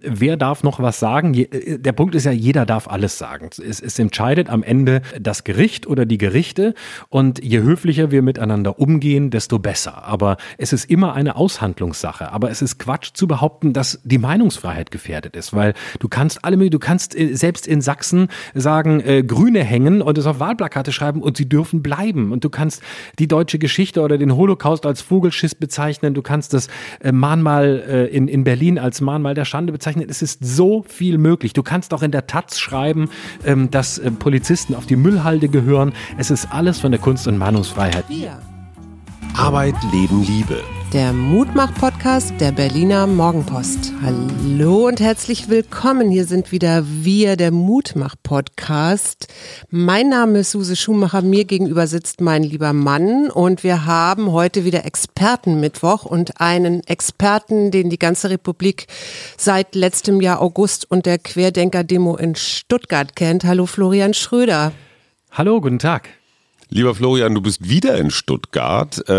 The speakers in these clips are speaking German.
Wer darf noch was sagen? Äh, der Punkt ist ja, jeder darf alles sagen. Es, es, entscheidet am Ende das Gericht oder die Gerichte. Und je höflicher wir miteinander umgehen, desto besser. Aber es ist immer eine Aushandlungssache. Aber es ist Quatsch zu behaupten, dass die Meinungsfreiheit gefährdet ist. Weil du kannst alle, du kannst äh, selbst in Sachsen sagen, äh, Grüne hängen und es auf Wahlplakate schreiben und sie dürfen bleiben. Und du kannst die deutsche Geschichte oder den Holocaust als Vogelschiss bezeichnen. Du kannst das äh, Mahnmal äh, in, in Berlin als Mahnmal der Schande bezeichnen bezeichnet. Es ist so viel möglich. Du kannst auch in der Taz schreiben, ähm, dass äh, Polizisten auf die Müllhalde gehören. Es ist alles von der Kunst- und Meinungsfreiheit. Wir. Arbeit, Leben, Liebe der Mutmach-Podcast der Berliner Morgenpost. Hallo und herzlich willkommen. Hier sind wieder wir, der Mutmach-Podcast. Mein Name ist Suse Schumacher, mir gegenüber sitzt mein lieber Mann und wir haben heute wieder Expertenmittwoch und einen Experten, den die ganze Republik seit letztem Jahr August und der Querdenker-Demo in Stuttgart kennt. Hallo Florian Schröder. Hallo, guten Tag. Lieber Florian, du bist wieder in Stuttgart. Äh,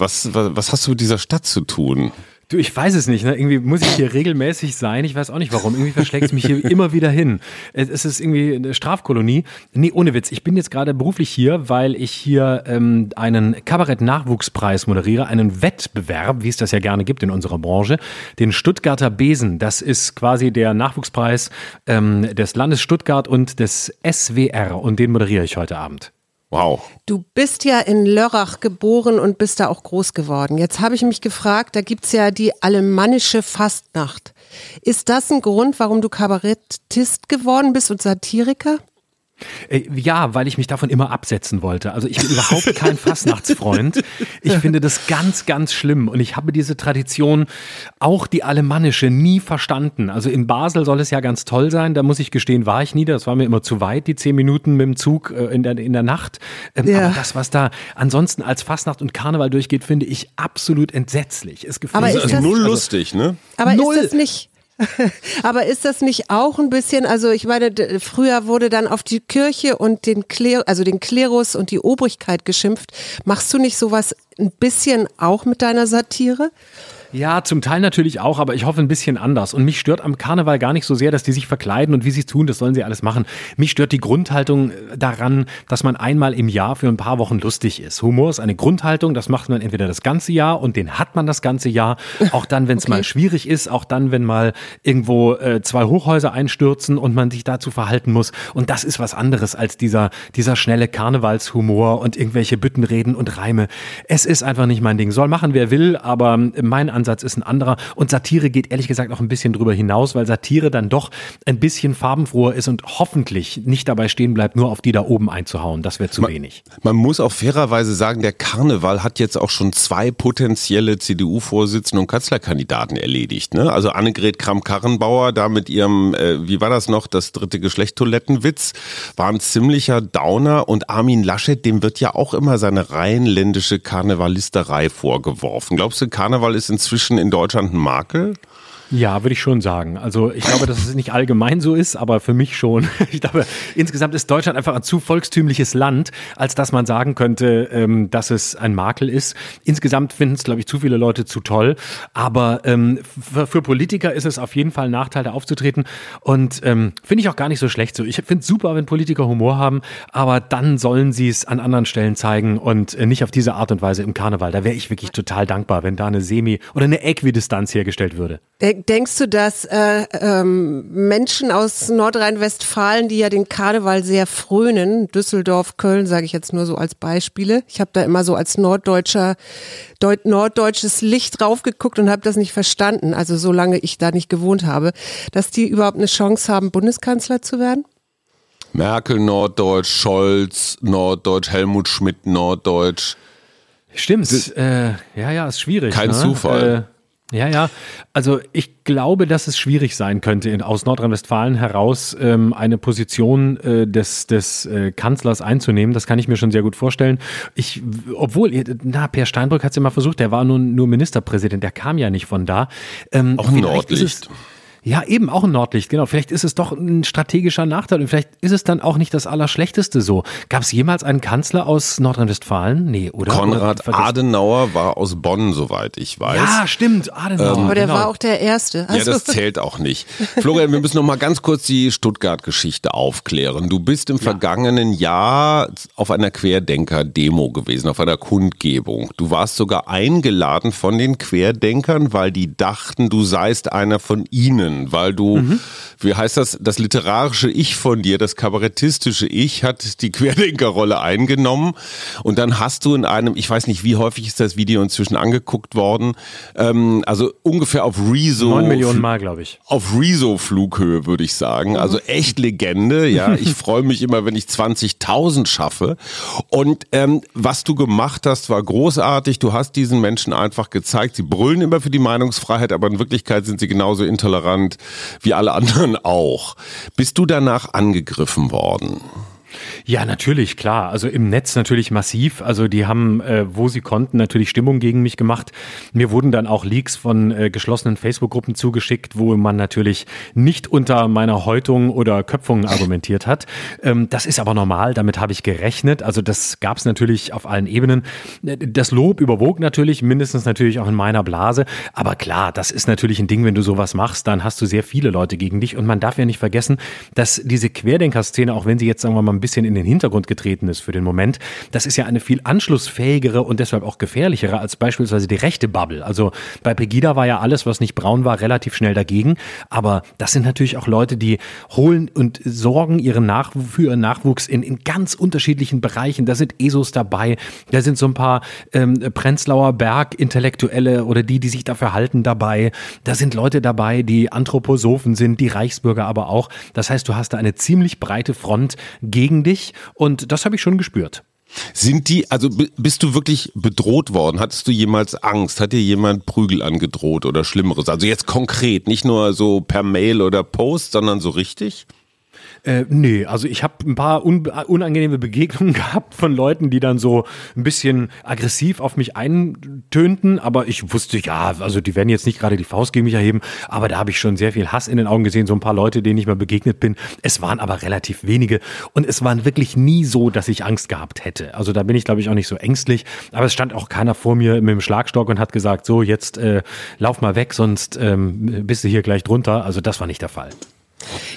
was, was, was hast du mit dieser Stadt zu tun? Du, ich weiß es nicht. Ne? Irgendwie muss ich hier regelmäßig sein. Ich weiß auch nicht warum. Irgendwie verschlägt es mich hier immer wieder hin. Es ist irgendwie eine Strafkolonie. Nee, ohne Witz. Ich bin jetzt gerade beruflich hier, weil ich hier ähm, einen Kabarett-Nachwuchspreis moderiere, einen Wettbewerb, wie es das ja gerne gibt in unserer Branche, den Stuttgarter Besen. Das ist quasi der Nachwuchspreis ähm, des Landes Stuttgart und des SWR. Und den moderiere ich heute Abend. Wow. Du bist ja in Lörrach geboren und bist da auch groß geworden. Jetzt habe ich mich gefragt, da gibt es ja die alemannische Fastnacht. Ist das ein Grund, warum du Kabarettist geworden bist und Satiriker? Äh, ja, weil ich mich davon immer absetzen wollte. Also ich bin überhaupt kein Fastnachtsfreund. Ich finde das ganz, ganz schlimm. Und ich habe diese Tradition, auch die alemannische, nie verstanden. Also in Basel soll es ja ganz toll sein. Da muss ich gestehen, war ich nie. Das war mir immer zu weit, die zehn Minuten mit dem Zug äh, in der, in der Nacht. Ähm, ja. Aber das, was da ansonsten als Fastnacht und Karneval durchgeht, finde ich absolut entsetzlich. Es gefällt aber ist also null lustig, ne? Aber null. ist das nicht Aber ist das nicht auch ein bisschen, also ich meine, früher wurde dann auf die Kirche und den Kler, also den Klerus und die Obrigkeit geschimpft. Machst du nicht sowas ein bisschen auch mit deiner Satire? Ja, zum Teil natürlich auch, aber ich hoffe ein bisschen anders. Und mich stört am Karneval gar nicht so sehr, dass die sich verkleiden und wie sie es tun, das sollen sie alles machen. Mich stört die Grundhaltung äh, daran, dass man einmal im Jahr für ein paar Wochen lustig ist. Humor ist eine Grundhaltung, das macht man entweder das ganze Jahr und den hat man das ganze Jahr. Auch dann, wenn es okay. mal schwierig ist, auch dann, wenn mal irgendwo äh, zwei Hochhäuser einstürzen und man sich dazu verhalten muss. Und das ist was anderes als dieser, dieser schnelle Karnevalshumor und irgendwelche Büttenreden und Reime. Es ist einfach nicht mein Ding. Soll machen, wer will, aber mein Ansatz ist ein anderer. Und Satire geht ehrlich gesagt auch ein bisschen drüber hinaus, weil Satire dann doch ein bisschen farbenfroher ist und hoffentlich nicht dabei stehen bleibt, nur auf die da oben einzuhauen. Das wäre zu man, wenig. Man muss auch fairerweise sagen, der Karneval hat jetzt auch schon zwei potenzielle CDU-Vorsitzende und Kanzlerkandidaten erledigt. Ne? Also Annegret Kramp-Karrenbauer da mit ihrem, äh, wie war das noch, das dritte Geschlecht-Toilettenwitz, war ein ziemlicher Downer und Armin Laschet, dem wird ja auch immer seine rheinländische Karnevalisterei vorgeworfen. Glaubst du, Karneval ist inzwischen inzwischen in Deutschland ein Makel? Ja, würde ich schon sagen. Also ich glaube, dass es nicht allgemein so ist, aber für mich schon. Ich glaube, insgesamt ist Deutschland einfach ein zu volkstümliches Land, als dass man sagen könnte, ähm, dass es ein Makel ist. Insgesamt finden es, glaube ich, zu viele Leute zu toll. Aber ähm, für, Politiker ist es auf jeden Fall ein Nachteil, da aufzutreten. Und ähm, finde ich auch gar nicht so schlecht so. Ich finde es super, wenn Politiker Humor haben, aber dann sollen sie es an anderen Stellen zeigen und äh, nicht auf diese Art und Weise im Karneval. Da wäre ich wirklich total dankbar, wenn da eine Semi- oder eine Äquidistanz hergestellt würde. Äh, Denkst du, dass äh, ähm, Menschen aus Nordrhein-Westfalen, die ja den Karneval sehr frönen, Düsseldorf, Köln, sage ich jetzt nur so als Beispiele, ich habe da immer so als norddeutscher, Deut norddeutsches Licht draufgeguckt und habe das nicht verstanden, also solange ich da nicht gewohnt habe, dass die überhaupt eine Chance haben, Bundeskanzler zu werden? Merkel Norddeutsch, Scholz Norddeutsch, Helmut Schmidt Norddeutsch. Stimmt, äh, ja, ja, ist schwierig. Kein ne? Zufall. Äh, ja, ja. Also ich glaube, dass es schwierig sein könnte, in, aus Nordrhein-Westfalen heraus ähm, eine Position äh, des, des äh, Kanzlers einzunehmen. Das kann ich mir schon sehr gut vorstellen. Ich, obwohl, na, Per Steinbrück hat es ja mal versucht, der war nun nur Ministerpräsident, der kam ja nicht von da. Ähm, Auch Nordlicht. Ja, eben auch ein Nordlicht, genau. Vielleicht ist es doch ein strategischer Nachteil und vielleicht ist es dann auch nicht das Allerschlechteste so. Gab es jemals einen Kanzler aus Nordrhein-Westfalen? Nee, oder? Konrad oder Adenauer war aus Bonn, soweit ich weiß. Ja, stimmt, Adenauer. Ähm, Aber der genau. war auch der Erste. Also. Ja, das zählt auch nicht. Florian, wir müssen noch mal ganz kurz die Stuttgart-Geschichte aufklären. Du bist im ja. vergangenen Jahr auf einer Querdenker-Demo gewesen, auf einer Kundgebung. Du warst sogar eingeladen von den Querdenkern, weil die dachten, du seist einer von ihnen weil du, mhm. wie heißt das, das literarische Ich von dir, das kabarettistische Ich hat die Querdenkerrolle eingenommen und dann hast du in einem, ich weiß nicht, wie häufig ist das Video inzwischen angeguckt worden, ähm, also ungefähr auf Rezo. Neun Millionen Mal, glaube ich. Auf Rezo-Flughöhe, würde ich sagen. Also echt Legende, ja. Ich freue mich immer, wenn ich 20.000 schaffe. Und ähm, was du gemacht hast, war großartig. Du hast diesen Menschen einfach gezeigt, sie brüllen immer für die Meinungsfreiheit, aber in Wirklichkeit sind sie genauso intolerant Wie alle anderen auch. Bist du danach angegriffen worden? Ja, natürlich, klar. Also im Netz natürlich massiv. Also die haben, äh, wo sie konnten, natürlich Stimmung gegen mich gemacht. Mir wurden dann auch Leaks von äh, geschlossenen Facebook-Gruppen zugeschickt, wo man natürlich nicht unter meiner Häutung oder Köpfung argumentiert hat. Ähm, das ist aber normal, damit habe ich gerechnet. Also das gab es natürlich auf allen Ebenen. Das Lob überwog natürlich, mindestens natürlich auch in meiner Blase. Aber klar, das ist natürlich ein Ding, wenn du sowas machst, dann hast du sehr viele Leute gegen dich. Und man darf ja nicht vergessen, dass diese Querdenker-Szene, auch wenn sie jetzt, sagen wir mal, ein bisschen in den Hintergrund getreten ist für den Moment. Das ist ja eine viel anschlussfähigere und deshalb auch gefährlichere als beispielsweise die rechte Bubble. Also bei Pegida war ja alles, was nicht braun war, relativ schnell dagegen. Aber das sind natürlich auch Leute, die holen und sorgen ihren Nach für ihren Nachwuchs in, in ganz unterschiedlichen Bereichen. Da sind ESOs dabei, da sind so ein paar ähm, Prenzlauer Berg-Intellektuelle oder die, die sich dafür halten, dabei. Da sind Leute dabei, die Anthroposophen sind, die Reichsbürger aber auch. Das heißt, du hast da eine ziemlich breite Front gegen dich und das habe ich schon gespürt. Sind die, also bist du wirklich bedroht worden? Hattest du jemals Angst? Hat dir jemand Prügel angedroht oder Schlimmeres? Also jetzt konkret, nicht nur so per Mail oder Post, sondern so richtig? Äh, nee, also ich habe ein paar un unangenehme Begegnungen gehabt von Leuten, die dann so ein bisschen aggressiv auf mich eintönten, aber ich wusste, ja, also die werden jetzt nicht gerade die Faust gegen mich erheben, aber da habe ich schon sehr viel Hass in den Augen gesehen, so ein paar Leute, denen ich mal begegnet bin. Es waren aber relativ wenige und es waren wirklich nie so, dass ich Angst gehabt hätte. Also da bin ich, glaube ich, auch nicht so ängstlich, aber es stand auch keiner vor mir mit dem Schlagstock und hat gesagt, so jetzt äh, lauf mal weg, sonst ähm, bist du hier gleich drunter. Also das war nicht der Fall.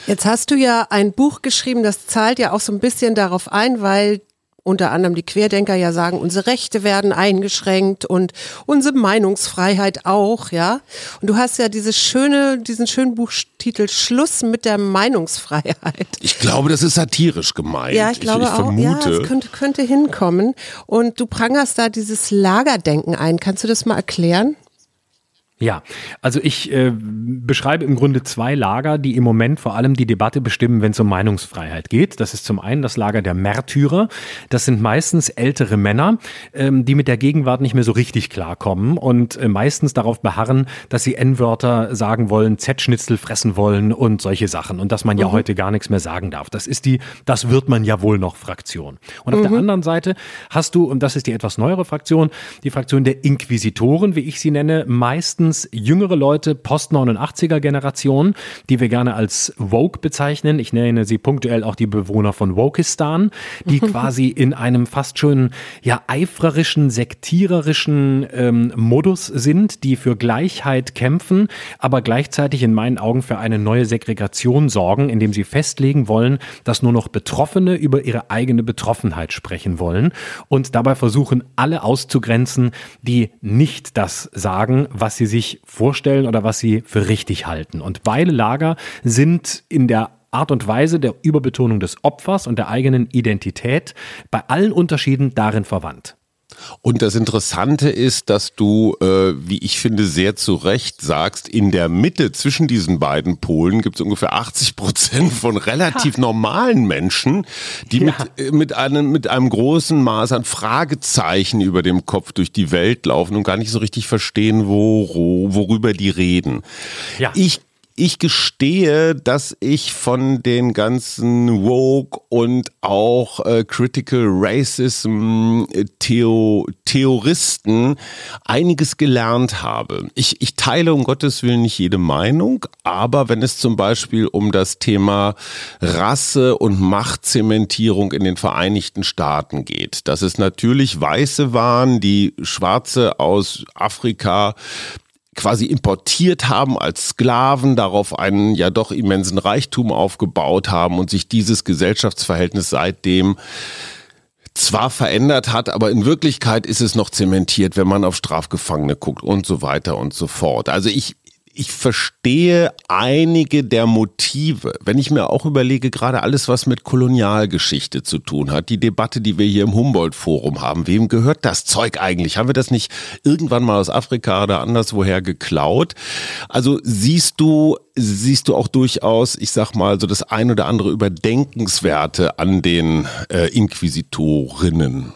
Jetzt hast du ja ein Buch geschrieben, das zahlt ja auch so ein bisschen darauf ein, weil unter anderem die Querdenker ja sagen, unsere Rechte werden eingeschränkt und unsere Meinungsfreiheit auch, ja. Und du hast ja dieses schöne, diesen schönen Buchtitel Schluss mit der Meinungsfreiheit. Ich glaube, das ist satirisch gemeint. Ja, ich glaube ich, ich auch. Vermute. Ja, es könnte, könnte hinkommen. Und du prangerst da dieses Lagerdenken ein. Kannst du das mal erklären? Ja, also ich äh, beschreibe im Grunde zwei Lager, die im Moment vor allem die Debatte bestimmen, wenn es um Meinungsfreiheit geht. Das ist zum einen das Lager der Märtyrer. Das sind meistens ältere Männer, ähm, die mit der Gegenwart nicht mehr so richtig klarkommen und äh, meistens darauf beharren, dass sie N-Wörter sagen wollen, Z-Schnitzel fressen wollen und solche Sachen und dass man ja mhm. heute gar nichts mehr sagen darf. Das ist die, das wird man ja wohl noch Fraktion. Und auf mhm. der anderen Seite hast du, und das ist die etwas neuere Fraktion, die Fraktion der Inquisitoren, wie ich sie nenne, meistens meistens jüngere Leute, Post-89er Generation, die wir gerne als Woke bezeichnen. Ich nenne sie punktuell auch die Bewohner von Wokistan, die quasi in einem fast schon ja eifrerischen, sektiererischen ähm, Modus sind, die für Gleichheit kämpfen, aber gleichzeitig in meinen Augen für eine neue Segregation sorgen, indem sie festlegen wollen, dass nur noch Betroffene über ihre eigene Betroffenheit sprechen wollen und dabei versuchen, alle auszugrenzen, die nicht das sagen, was sie sich sich vorstellen oder was sie für richtig halten. Und beide Lager sind in der Art und Weise der Überbetonung des Opfers und der eigenen Identität bei allen Unterschieden darin verwandt. Und das Interessante ist, dass du, äh, wie ich finde, sehr zu Recht sagst, in der Mitte zwischen diesen beiden Polen gibt es ungefähr 80 Prozent von relativ ja. normalen Menschen, die ja. mit, äh, mit, einem, mit einem großen Maß an Fragezeichen über dem Kopf durch die Welt laufen und gar nicht so richtig verstehen, wo, worüber die reden. Ja. Ich ich gestehe, dass ich von den ganzen Woke und auch äh, Critical Racism äh, Theo Theoristen einiges gelernt habe. Ich, ich teile um Gottes Willen nicht jede Meinung, aber wenn es zum Beispiel um das Thema Rasse und Machtzementierung in den Vereinigten Staaten geht, dass es natürlich Weiße waren, die Schwarze aus Afrika quasi importiert haben als Sklaven, darauf einen ja doch immensen Reichtum aufgebaut haben und sich dieses Gesellschaftsverhältnis seitdem zwar verändert hat, aber in Wirklichkeit ist es noch zementiert, wenn man auf Strafgefangene guckt und so weiter und so fort. Also ich, ich verstehe einige der Motive. Wenn ich mir auch überlege, gerade alles, was mit Kolonialgeschichte zu tun hat, die Debatte, die wir hier im Humboldt-Forum haben, wem gehört das Zeug eigentlich? Haben wir das nicht irgendwann mal aus Afrika oder anderswoher geklaut? Also siehst du, siehst du auch durchaus, ich sag mal, so das ein oder andere Überdenkenswerte an den äh, Inquisitorinnen?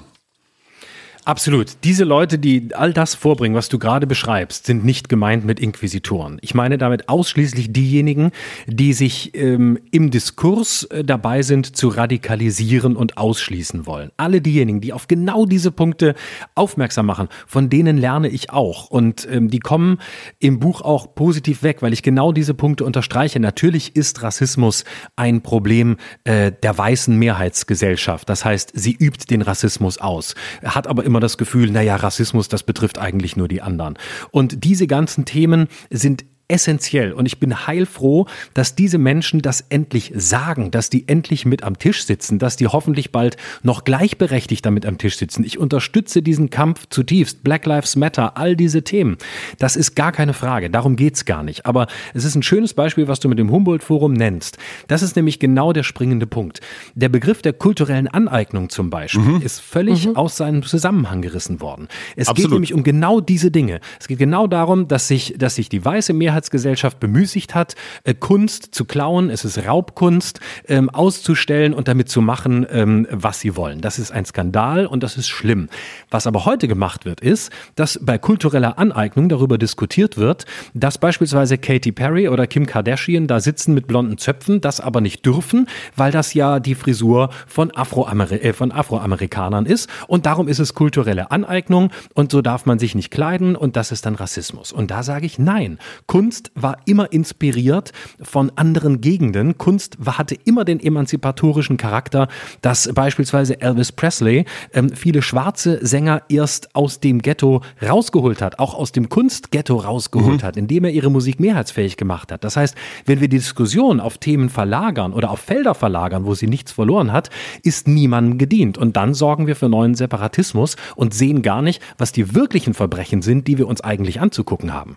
Absolut. Diese Leute, die all das vorbringen, was du gerade beschreibst, sind nicht gemeint mit Inquisitoren. Ich meine damit ausschließlich diejenigen, die sich ähm, im Diskurs äh, dabei sind, zu radikalisieren und ausschließen wollen. Alle diejenigen, die auf genau diese Punkte aufmerksam machen, von denen lerne ich auch. Und ähm, die kommen im Buch auch positiv weg, weil ich genau diese Punkte unterstreiche. Natürlich ist Rassismus ein Problem äh, der weißen Mehrheitsgesellschaft. Das heißt, sie übt den Rassismus aus, hat aber immer immer das Gefühl, naja, Rassismus, das betrifft eigentlich nur die anderen. Und diese ganzen Themen sind essentiell. Und ich bin heilfroh, dass diese Menschen das endlich sagen, dass die endlich mit am Tisch sitzen, dass die hoffentlich bald noch gleichberechtigt damit am Tisch sitzen. Ich unterstütze diesen Kampf zutiefst. Black Lives Matter, all diese Themen. Das ist gar keine Frage. Darum geht's gar nicht. Aber es ist ein schönes Beispiel, was du mit dem Humboldt-Forum nennst. Das ist nämlich genau der springende Punkt. Der Begriff der kulturellen Aneignung zum Beispiel mhm. ist völlig mhm. aus seinem Zusammenhang gerissen worden. Es Absolut. geht nämlich um genau diese Dinge. Es geht genau darum, dass sich, dass sich die weiße Mehrheit Mehrheitsgesellschaft bemüßigt hat, äh, Kunst zu klauen, es ist Raubkunst, ähm, auszustellen und damit zu machen, ähm, was sie wollen. Das ist ein Skandal und das ist schlimm. Was aber heute gemacht wird, ist, dass bei kultureller Aneignung darüber diskutiert wird, dass beispielsweise Katy Perry oder Kim Kardashian da sitzen mit blonden Zöpfen, das aber nicht dürfen, weil das ja die Frisur von, Afroamer äh, von Afroamerikanern ist und darum ist es kulturelle Aneignung und so darf man sich nicht kleiden und das ist dann Rassismus. Und da sage ich nein. Kunst Kunst war immer inspiriert von anderen Gegenden. Kunst hatte immer den emanzipatorischen Charakter, dass beispielsweise Elvis Presley ähm, viele schwarze Sänger erst aus dem Ghetto rausgeholt hat, auch aus dem Kunstghetto rausgeholt mhm. hat, indem er ihre Musik mehrheitsfähig gemacht hat. Das heißt, wenn wir die Diskussion auf Themen verlagern oder auf Felder verlagern, wo sie nichts verloren hat, ist niemandem gedient. Und dann sorgen wir für neuen Separatismus und sehen gar nicht, was die wirklichen Verbrechen sind, die wir uns eigentlich anzugucken haben.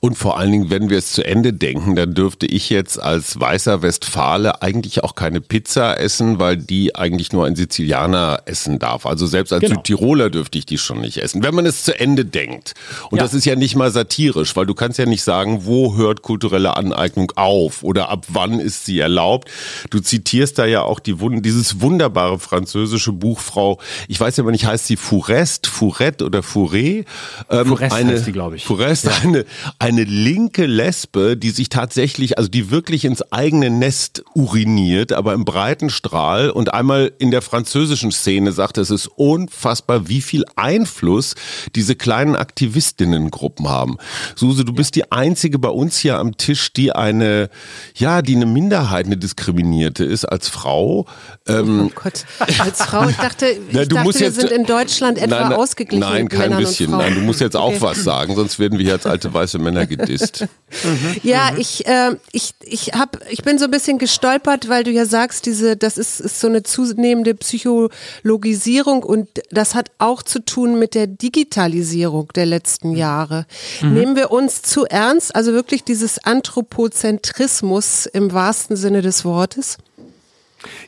Und vor allen Dingen, wenn wir es zu Ende denken, dann dürfte ich jetzt als weißer Westfale eigentlich auch keine Pizza essen, weil die eigentlich nur ein Sizilianer essen darf. Also selbst als genau. Südtiroler dürfte ich die schon nicht essen. Wenn man es zu Ende denkt. Und ja. das ist ja nicht mal satirisch, weil du kannst ja nicht sagen, wo hört kulturelle Aneignung auf oder ab wann ist sie erlaubt. Du zitierst da ja auch die, dieses wunderbare französische Buch, Frau, ich weiß ja immer nicht, heißt sie Fourest, Fourette oder Fouré? Ähm, Fourest eine, heißt die, glaube ich. Fourest, ja. eine, eine linke Lesbe, die sich tatsächlich, also die wirklich ins eigene Nest uriniert, aber im breiten Strahl und einmal in der französischen Szene sagt, es ist unfassbar, wie viel Einfluss diese kleinen Aktivistinnengruppen haben. Suse, du bist die einzige bei uns hier am Tisch, die eine, ja, die eine Minderheit, eine diskriminierte ist als Frau. Ähm, oh Gott, als Frau, ich dachte, ich Na, dachte wir jetzt, sind in Deutschland etwa nein, ausgeglichen. Nein, kein bisschen. Nein, du musst jetzt auch okay. was sagen, sonst werden wir jetzt alte weiße Männer gedisst. ja, ich, äh, ich, ich, hab, ich bin so ein bisschen gestolpert, weil du ja sagst, diese, das ist, ist so eine zunehmende Psychologisierung und das hat auch zu tun mit der Digitalisierung der letzten Jahre. Mhm. Nehmen wir uns zu ernst, also wirklich dieses Anthropozentrismus im wahrsten Sinne des Wortes?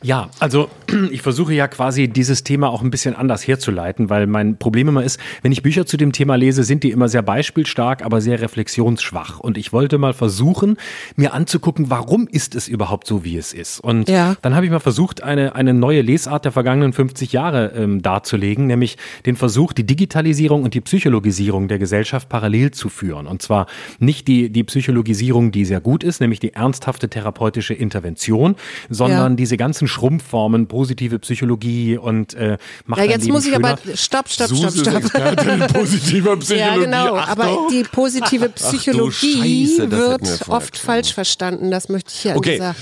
Ja, also ich versuche ja quasi dieses Thema auch ein bisschen anders herzuleiten, weil mein Problem immer ist, wenn ich Bücher zu dem Thema lese, sind die immer sehr beispielstark, aber sehr reflexionsschwach. Und ich wollte mal versuchen, mir anzugucken, warum ist es überhaupt so, wie es ist. Und ja. dann habe ich mal versucht, eine, eine neue Lesart der vergangenen 50 Jahre ähm, darzulegen, nämlich den Versuch, die Digitalisierung und die Psychologisierung der Gesellschaft parallel zu führen. Und zwar nicht die, die Psychologisierung, die sehr gut ist, nämlich die ernsthafte therapeutische Intervention, sondern ja. diese ganzen Schrumpfformen, positive Psychologie und äh, macht Ja, jetzt muss ich schöner. aber stopp, stopp, stopp, stopp. positiver Psychologie. Ja, genau, Achtung. aber die positive Psychologie Scheiße, wird oft falsch verstanden, das möchte ich hier okay. sagen.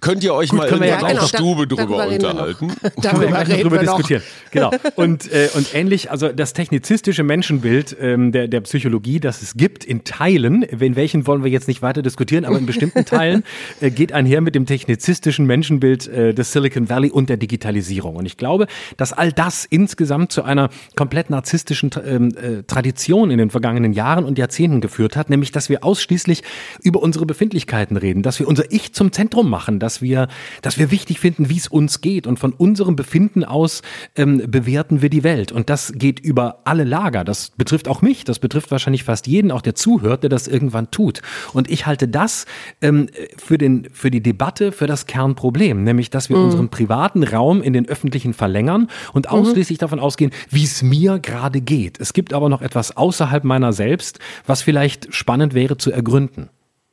Könnt ihr euch Gut, mal in der genau, Stube drüber unterhalten? Darüber, darüber, drüber diskutieren. Genau. Und, äh, und ähnlich, also das technizistische Menschenbild ähm, der, der Psychologie, das es gibt in Teilen, in welchen wollen wir jetzt nicht weiter diskutieren, aber in bestimmten Teilen äh, geht einher mit dem technizistischen Menschenbild äh, des Silicon Valley und der Digitalisierung. Und ich glaube, dass all das insgesamt zu einer komplett narzisstischen ähm, äh, Tradition in den vergangenen Jahren und Jahrzehnten geführt hat, nämlich dass wir ausschließlich über unsere Befindlichkeiten reden, dass wir unser Ich zum Zentrum machen, dass wir, dass wir wichtig finden, wie es uns geht. Und von unserem Befinden aus ähm, bewerten wir die Welt. Und das geht über alle Lager. Das betrifft auch mich. Das betrifft wahrscheinlich fast jeden, auch der zuhört, der das irgendwann tut. Und ich halte das ähm, für, den, für die Debatte, für das Kernproblem, nämlich, dass wir mhm. unseren privaten Raum in den öffentlichen verlängern und mhm. ausschließlich davon ausgehen, wie es mir gerade geht. Es gibt aber noch etwas außerhalb meiner selbst, was vielleicht spannend wäre zu ergründen.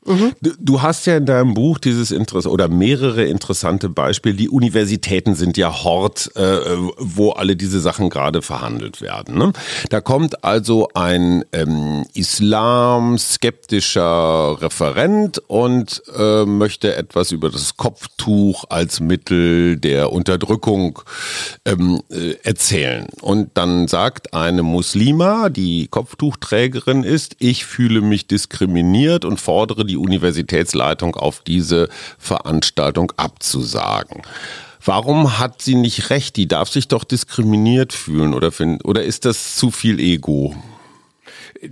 Mhm. Du hast ja in deinem Buch dieses Interesse oder mehrere interessante Beispiele. Die Universitäten sind ja Hort, äh, wo alle diese Sachen gerade verhandelt werden. Ne? Da kommt also ein ähm, islam-skeptischer Referent und äh, möchte etwas über das Kopftuch als Mittel der Unterdrückung ähm, äh, erzählen. Und dann sagt eine Muslima, die Kopftuchträgerin ist, ich fühle mich diskriminiert und fordere die Universitätsleitung auf diese Veranstaltung abzusagen. Warum hat sie nicht recht? Die darf sich doch diskriminiert fühlen oder, find, oder ist das zu viel Ego?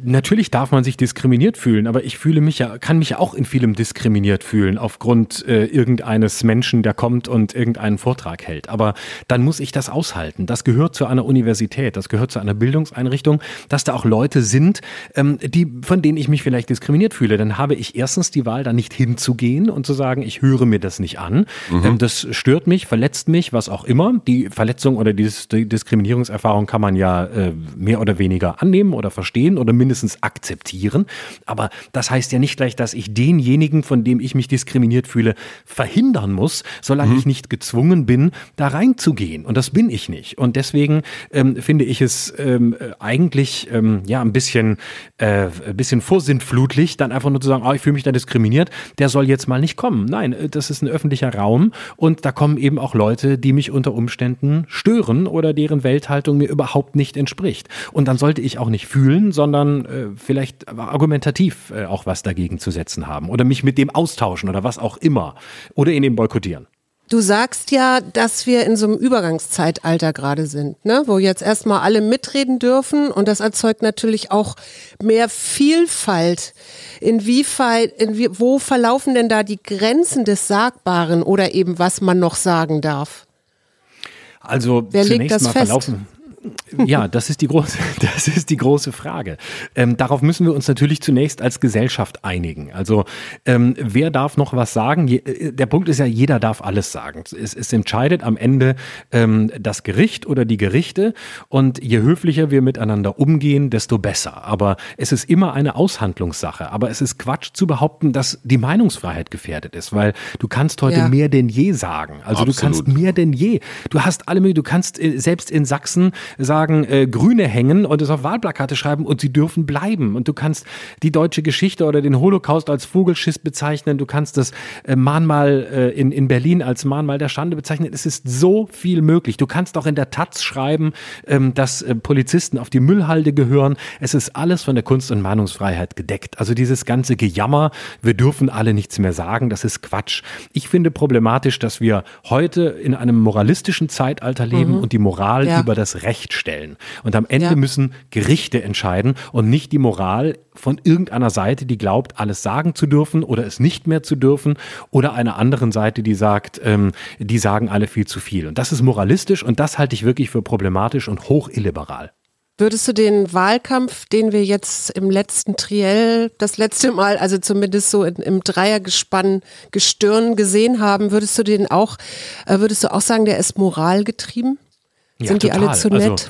Natürlich darf man sich diskriminiert fühlen, aber ich fühle mich ja, kann mich auch in vielem diskriminiert fühlen aufgrund äh, irgendeines Menschen, der kommt und irgendeinen Vortrag hält. Aber dann muss ich das aushalten. Das gehört zu einer Universität, das gehört zu einer Bildungseinrichtung, dass da auch Leute sind, ähm, die, von denen ich mich vielleicht diskriminiert fühle. Dann habe ich erstens die Wahl, da nicht hinzugehen und zu sagen, ich höre mir das nicht an. Mhm. Ähm, das stört mich, verletzt mich, was auch immer. Die Verletzung oder die Diskriminierungserfahrung kann man ja äh, mehr oder weniger annehmen oder verstehen oder mindestens akzeptieren. Aber das heißt ja nicht gleich, dass ich denjenigen, von dem ich mich diskriminiert fühle, verhindern muss, solange mhm. ich nicht gezwungen bin, da reinzugehen. Und das bin ich nicht. Und deswegen ähm, finde ich es ähm, eigentlich ähm, ja ein bisschen, äh, ein bisschen vorsintflutlich, dann einfach nur zu sagen, oh, ich fühle mich da diskriminiert, der soll jetzt mal nicht kommen. Nein, äh, das ist ein öffentlicher Raum und da kommen eben auch Leute, die mich unter Umständen stören oder deren Welthaltung mir überhaupt nicht entspricht. Und dann sollte ich auch nicht fühlen, sondern sondern äh, vielleicht argumentativ äh, auch was dagegen zu setzen haben oder mich mit dem austauschen oder was auch immer oder ihn eben boykottieren. Du sagst ja, dass wir in so einem Übergangszeitalter gerade sind, ne? wo jetzt erstmal alle mitreden dürfen und das erzeugt natürlich auch mehr Vielfalt. Inwieweit, inwie, wo verlaufen denn da die Grenzen des Sagbaren oder eben was man noch sagen darf? Also Wer zunächst legt das mal fest? verlaufen. Ja, das ist die große, das ist die große Frage. Ähm, darauf müssen wir uns natürlich zunächst als Gesellschaft einigen. Also ähm, wer darf noch was sagen? Je, äh, der Punkt ist ja, jeder darf alles sagen. Es, es entscheidet am Ende ähm, das Gericht oder die Gerichte. Und je höflicher wir miteinander umgehen, desto besser. Aber es ist immer eine Aushandlungssache. Aber es ist Quatsch zu behaupten, dass die Meinungsfreiheit gefährdet ist, weil du kannst heute ja. mehr denn je sagen. Also Absolut. du kannst mehr denn je. Du hast alle, du kannst äh, selbst in Sachsen sagen, äh, Grüne hängen und es auf Wahlplakate schreiben und sie dürfen bleiben. Und du kannst die deutsche Geschichte oder den Holocaust als Vogelschiss bezeichnen. Du kannst das äh, Mahnmal äh, in, in Berlin als Mahnmal der Schande bezeichnen. Es ist so viel möglich. Du kannst auch in der Taz schreiben, ähm, dass äh, Polizisten auf die Müllhalde gehören. Es ist alles von der Kunst- und Meinungsfreiheit gedeckt. Also dieses ganze Gejammer, wir dürfen alle nichts mehr sagen, das ist Quatsch. Ich finde problematisch, dass wir heute in einem moralistischen Zeitalter leben mhm. und die Moral ja. über das Recht Recht stellen. Und am Ende ja. müssen Gerichte entscheiden und nicht die Moral von irgendeiner Seite, die glaubt, alles sagen zu dürfen oder es nicht mehr zu dürfen, oder einer anderen Seite, die sagt, ähm, die sagen alle viel zu viel. Und das ist moralistisch und das halte ich wirklich für problematisch und hoch illiberal. Würdest du den Wahlkampf, den wir jetzt im letzten Triell, das letzte Mal, also zumindest so in, im Dreiergespann Gestirn gesehen haben, würdest du den auch, äh, würdest du auch sagen, der ist moralgetrieben? Ja, Sind total. die alle zu nett? Also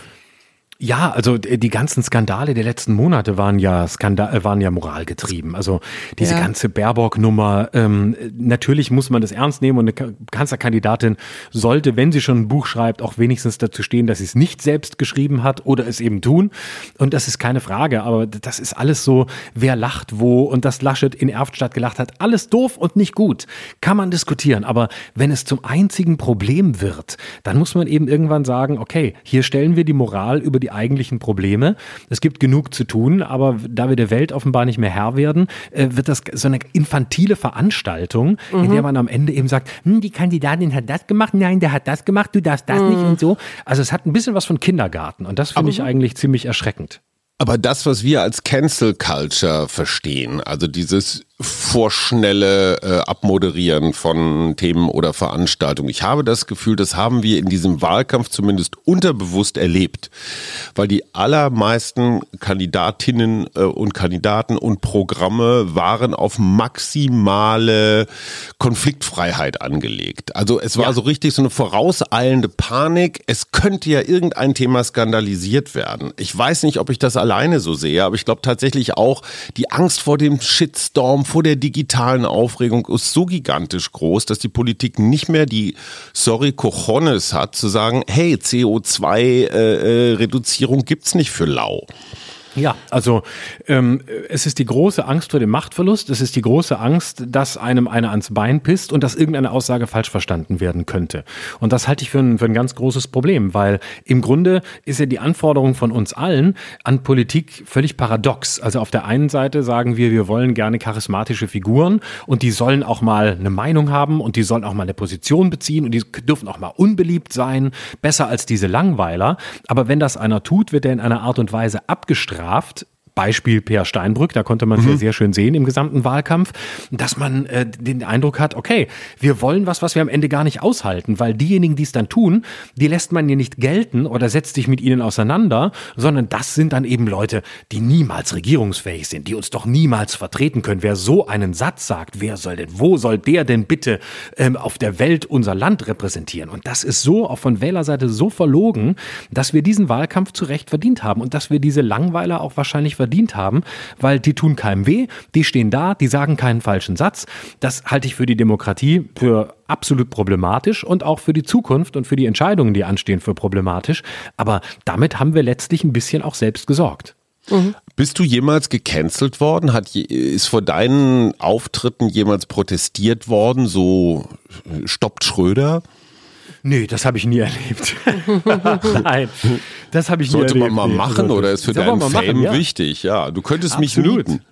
ja, also die ganzen Skandale der letzten Monate waren ja Skandal, äh, waren ja moralgetrieben. Also diese ja. ganze Baerbock-Nummer. Ähm, natürlich muss man das ernst nehmen und eine Kanzlerkandidatin sollte, wenn sie schon ein Buch schreibt, auch wenigstens dazu stehen, dass sie es nicht selbst geschrieben hat oder es eben tun. Und das ist keine Frage. Aber das ist alles so, wer lacht wo und dass Laschet in Erftstadt gelacht hat, alles doof und nicht gut. Kann man diskutieren. Aber wenn es zum einzigen Problem wird, dann muss man eben irgendwann sagen, okay, hier stellen wir die Moral über die die eigentlichen Probleme. Es gibt genug zu tun, aber da wir der Welt offenbar nicht mehr Herr werden, äh, wird das so eine infantile Veranstaltung, mhm. in der man am Ende eben sagt, hm, die Kandidatin hat das gemacht, nein, der hat das gemacht, du darfst das mhm. nicht und so. Also es hat ein bisschen was von Kindergarten und das finde ich eigentlich ziemlich erschreckend. Aber das, was wir als Cancel Culture verstehen, also dieses vorschnelle äh, Abmoderieren von Themen oder Veranstaltungen. Ich habe das Gefühl, das haben wir in diesem Wahlkampf zumindest unterbewusst erlebt, weil die allermeisten Kandidatinnen äh, und Kandidaten und Programme waren auf maximale Konfliktfreiheit angelegt. Also es war ja. so richtig so eine vorauseilende Panik. Es könnte ja irgendein Thema skandalisiert werden. Ich weiß nicht, ob ich das alleine so sehe, aber ich glaube tatsächlich auch die Angst vor dem Shitstorm vor der digitalen Aufregung ist so gigantisch groß, dass die Politik nicht mehr die, sorry, Cojones hat, zu sagen, hey, CO2-Reduzierung äh, äh gibt's nicht für lau. Ja, also ähm, es ist die große Angst vor dem Machtverlust, es ist die große Angst, dass einem einer ans Bein pisst und dass irgendeine Aussage falsch verstanden werden könnte. Und das halte ich für ein, für ein ganz großes Problem, weil im Grunde ist ja die Anforderung von uns allen an Politik völlig paradox. Also auf der einen Seite sagen wir, wir wollen gerne charismatische Figuren und die sollen auch mal eine Meinung haben und die sollen auch mal eine Position beziehen und die dürfen auch mal unbeliebt sein, besser als diese Langweiler. Aber wenn das einer tut, wird er in einer Art und Weise abgestraft bestraft Beispiel Peer Steinbrück, da konnte man es mhm. ja sehr schön sehen im gesamten Wahlkampf, dass man äh, den Eindruck hat, okay, wir wollen was, was wir am Ende gar nicht aushalten, weil diejenigen, die es dann tun, die lässt man ja nicht gelten oder setzt sich mit ihnen auseinander, sondern das sind dann eben Leute, die niemals regierungsfähig sind, die uns doch niemals vertreten können. Wer so einen Satz sagt, wer soll denn, wo soll der denn bitte ähm, auf der Welt unser Land repräsentieren? Und das ist so auch von Wählerseite so verlogen, dass wir diesen Wahlkampf zu Recht verdient haben und dass wir diese Langweiler auch wahrscheinlich verdient verdient haben, weil die tun keinem weh, die stehen da, die sagen keinen falschen Satz. Das halte ich für die Demokratie für absolut problematisch und auch für die Zukunft und für die Entscheidungen, die anstehen, für problematisch. Aber damit haben wir letztlich ein bisschen auch selbst gesorgt. Mhm. Bist du jemals gecancelt worden? Hat, ist vor deinen Auftritten jemals protestiert worden, so stoppt Schröder? Nee, das habe ich nie erlebt. Nein, das habe ich Sollte nie erlebt. Sollte man mal machen oder ist für deinen Fame machen, ja. wichtig? Ja, du könntest Absolut. mich mieten.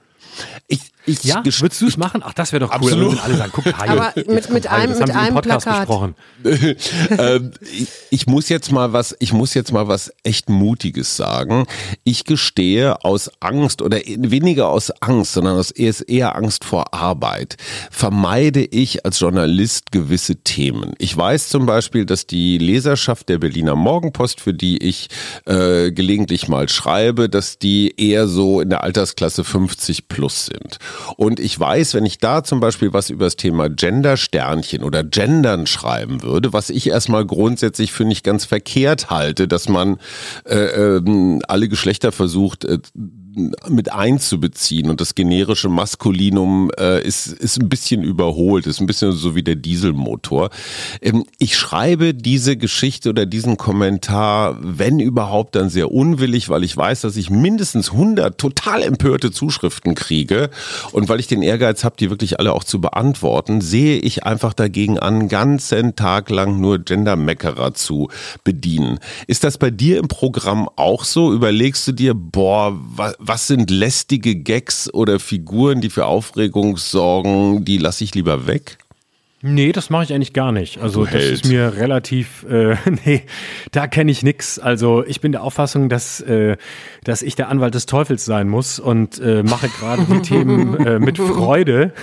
Ich, ich ja, würdest du es machen? Ach, das wäre doch cool. Absolut. alle sagen, guck, Hajo, Aber mit, mit einem, mit einem Podcast Plakat. ähm, ich, ich, muss jetzt mal was, ich muss jetzt mal was echt Mutiges sagen. Ich gestehe aus Angst oder weniger aus Angst, sondern aus eher, eher Angst vor Arbeit, vermeide ich als Journalist gewisse Themen. Ich weiß zum Beispiel, dass die Leserschaft der Berliner Morgenpost, für die ich äh, gelegentlich mal schreibe, dass die eher so in der Altersklasse 50 plus sind. Und ich weiß, wenn ich da zum Beispiel was über das Thema Gender-Sternchen oder Gendern schreiben würde, was ich erstmal grundsätzlich für nicht ganz verkehrt halte, dass man äh, äh, alle Geschlechter versucht, äh, mit einzubeziehen und das generische Maskulinum äh, ist, ist ein bisschen überholt, ist ein bisschen so wie der Dieselmotor. Ähm, ich schreibe diese Geschichte oder diesen Kommentar, wenn überhaupt, dann sehr unwillig, weil ich weiß, dass ich mindestens 100 total empörte Zuschriften kriege und weil ich den Ehrgeiz habe, die wirklich alle auch zu beantworten, sehe ich einfach dagegen an, ganzen Tag lang nur Gender-Meckerer zu bedienen. Ist das bei dir im Programm auch so? Überlegst du dir, boah, was was sind lästige Gags oder Figuren, die für Aufregung sorgen, die lasse ich lieber weg? Nee, das mache ich eigentlich gar nicht. Also das ist mir relativ, äh, nee, da kenne ich nix. Also ich bin der Auffassung, dass, äh, dass ich der Anwalt des Teufels sein muss und äh, mache gerade die Themen äh, mit Freude.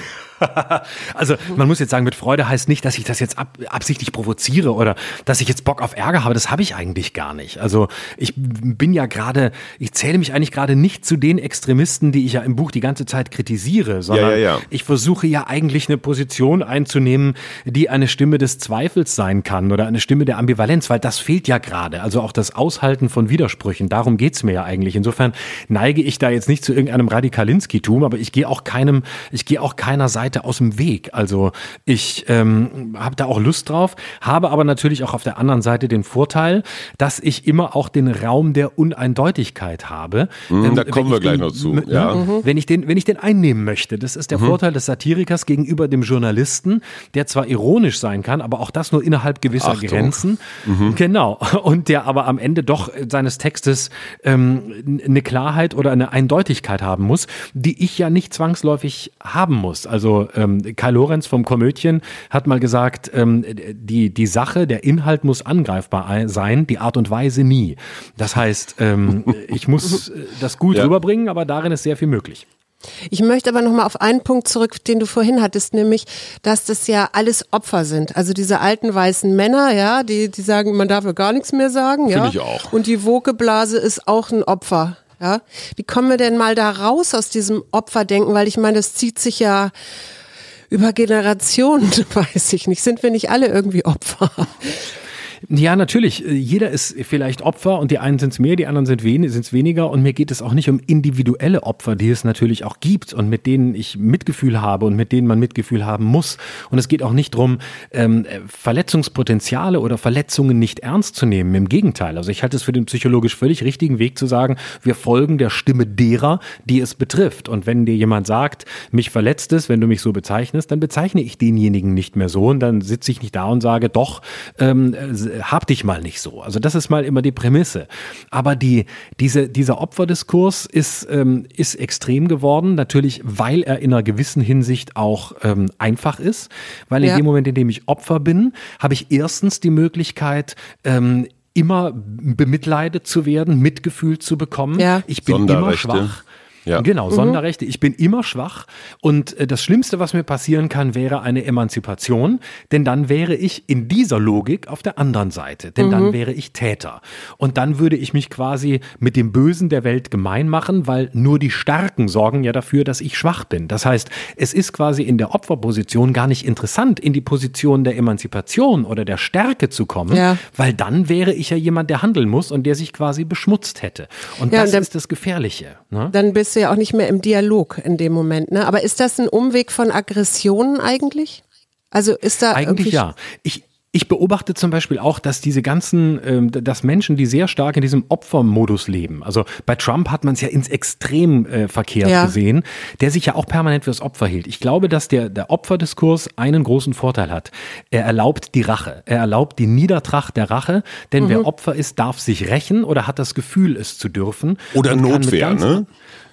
also man muss jetzt sagen, mit Freude heißt nicht, dass ich das jetzt ab, absichtlich provoziere oder dass ich jetzt Bock auf Ärger habe. Das habe ich eigentlich gar nicht. Also ich bin ja gerade, ich zähle mich eigentlich gerade nicht zu den Extremisten, die ich ja im Buch die ganze Zeit kritisiere, sondern ja, ja, ja. ich versuche ja eigentlich eine Position einzunehmen, die eine Stimme des Zweifels sein kann oder eine Stimme der Ambivalenz, weil das fehlt ja gerade. Also auch das Aushalten von Widersprüchen. Darum geht's mir ja eigentlich. Insofern neige ich da jetzt nicht zu irgendeinem Radikalinski-Tum, aber ich gehe auch keinem, ich gehe auch keiner Seite Seite aus dem Weg. Also ich ähm, habe da auch Lust drauf, habe aber natürlich auch auf der anderen Seite den Vorteil, dass ich immer auch den Raum der Uneindeutigkeit habe. Mhm, ähm, da kommen wir gleich den, noch zu. Ja. Mhm. Wenn ich den, wenn ich den einnehmen möchte, das ist der mhm. Vorteil des Satirikers gegenüber dem Journalisten, der zwar ironisch sein kann, aber auch das nur innerhalb gewisser Achtung. Grenzen. Mhm. Genau. Und der aber am Ende doch seines Textes ähm, eine Klarheit oder eine Eindeutigkeit haben muss, die ich ja nicht zwangsläufig haben muss. Also ähm, Kai Lorenz vom Komödien hat mal gesagt, ähm, die, die Sache, der Inhalt muss angreifbar sein, die Art und Weise nie. Das heißt, ähm, ich muss äh, das gut ja. rüberbringen, aber darin ist sehr viel möglich. Ich möchte aber noch mal auf einen Punkt zurück, den du vorhin hattest, nämlich, dass das ja alles Opfer sind. Also diese alten weißen Männer, ja, die, die sagen, man darf ja gar nichts mehr sagen, ja. ich auch. Und die Wokeblase ist auch ein Opfer. Ja? Wie kommen wir denn mal da raus aus diesem Opferdenken? Weil ich meine, das zieht sich ja über Generationen, weiß ich nicht. Sind wir nicht alle irgendwie Opfer? Ja, natürlich. Äh, jeder ist vielleicht Opfer und die einen sind es mehr, die anderen sind wen es weniger. Und mir geht es auch nicht um individuelle Opfer, die es natürlich auch gibt und mit denen ich Mitgefühl habe und mit denen man Mitgefühl haben muss. Und es geht auch nicht darum, ähm, Verletzungspotenziale oder Verletzungen nicht ernst zu nehmen. Im Gegenteil. Also ich halte es für den psychologisch völlig richtigen Weg zu sagen, wir folgen der Stimme derer, die es betrifft. Und wenn dir jemand sagt, mich verletzt es, wenn du mich so bezeichnest, dann bezeichne ich denjenigen nicht mehr so und dann sitze ich nicht da und sage, doch, ähm, hab dich mal nicht so. Also das ist mal immer die Prämisse. Aber die, diese, dieser Opferdiskurs ist, ähm, ist extrem geworden, natürlich, weil er in einer gewissen Hinsicht auch ähm, einfach ist, weil in ja. dem Moment, in dem ich Opfer bin, habe ich erstens die Möglichkeit, ähm, immer bemitleidet zu werden, Mitgefühl zu bekommen. Ja. Ich bin immer schwach. Ja. Genau, mhm. Sonderrechte. Ich bin immer schwach und äh, das Schlimmste, was mir passieren kann, wäre eine Emanzipation, denn dann wäre ich in dieser Logik auf der anderen Seite, denn mhm. dann wäre ich Täter. Und dann würde ich mich quasi mit dem Bösen der Welt gemein machen, weil nur die Starken sorgen ja dafür, dass ich schwach bin. Das heißt, es ist quasi in der Opferposition gar nicht interessant, in die Position der Emanzipation oder der Stärke zu kommen, ja. weil dann wäre ich ja jemand, der handeln muss und der sich quasi beschmutzt hätte. Und ja, das und dann, ist das Gefährliche. Ne? Dann bist bist du ja auch nicht mehr im Dialog in dem Moment. Ne? Aber ist das ein Umweg von Aggressionen eigentlich? Also ist da eigentlich ja. Ich ich beobachte zum Beispiel auch, dass diese ganzen, ähm, dass Menschen, die sehr stark in diesem Opfermodus leben, also bei Trump hat man es ja ins Extrem äh, verkehrt ja. gesehen, der sich ja auch permanent fürs Opfer hielt. Ich glaube, dass der, der Opferdiskurs einen großen Vorteil hat. Er erlaubt die Rache. Er erlaubt die Niedertracht der Rache, denn mhm. wer Opfer ist, darf sich rächen oder hat das Gefühl, es zu dürfen. Oder Notwehr, ne?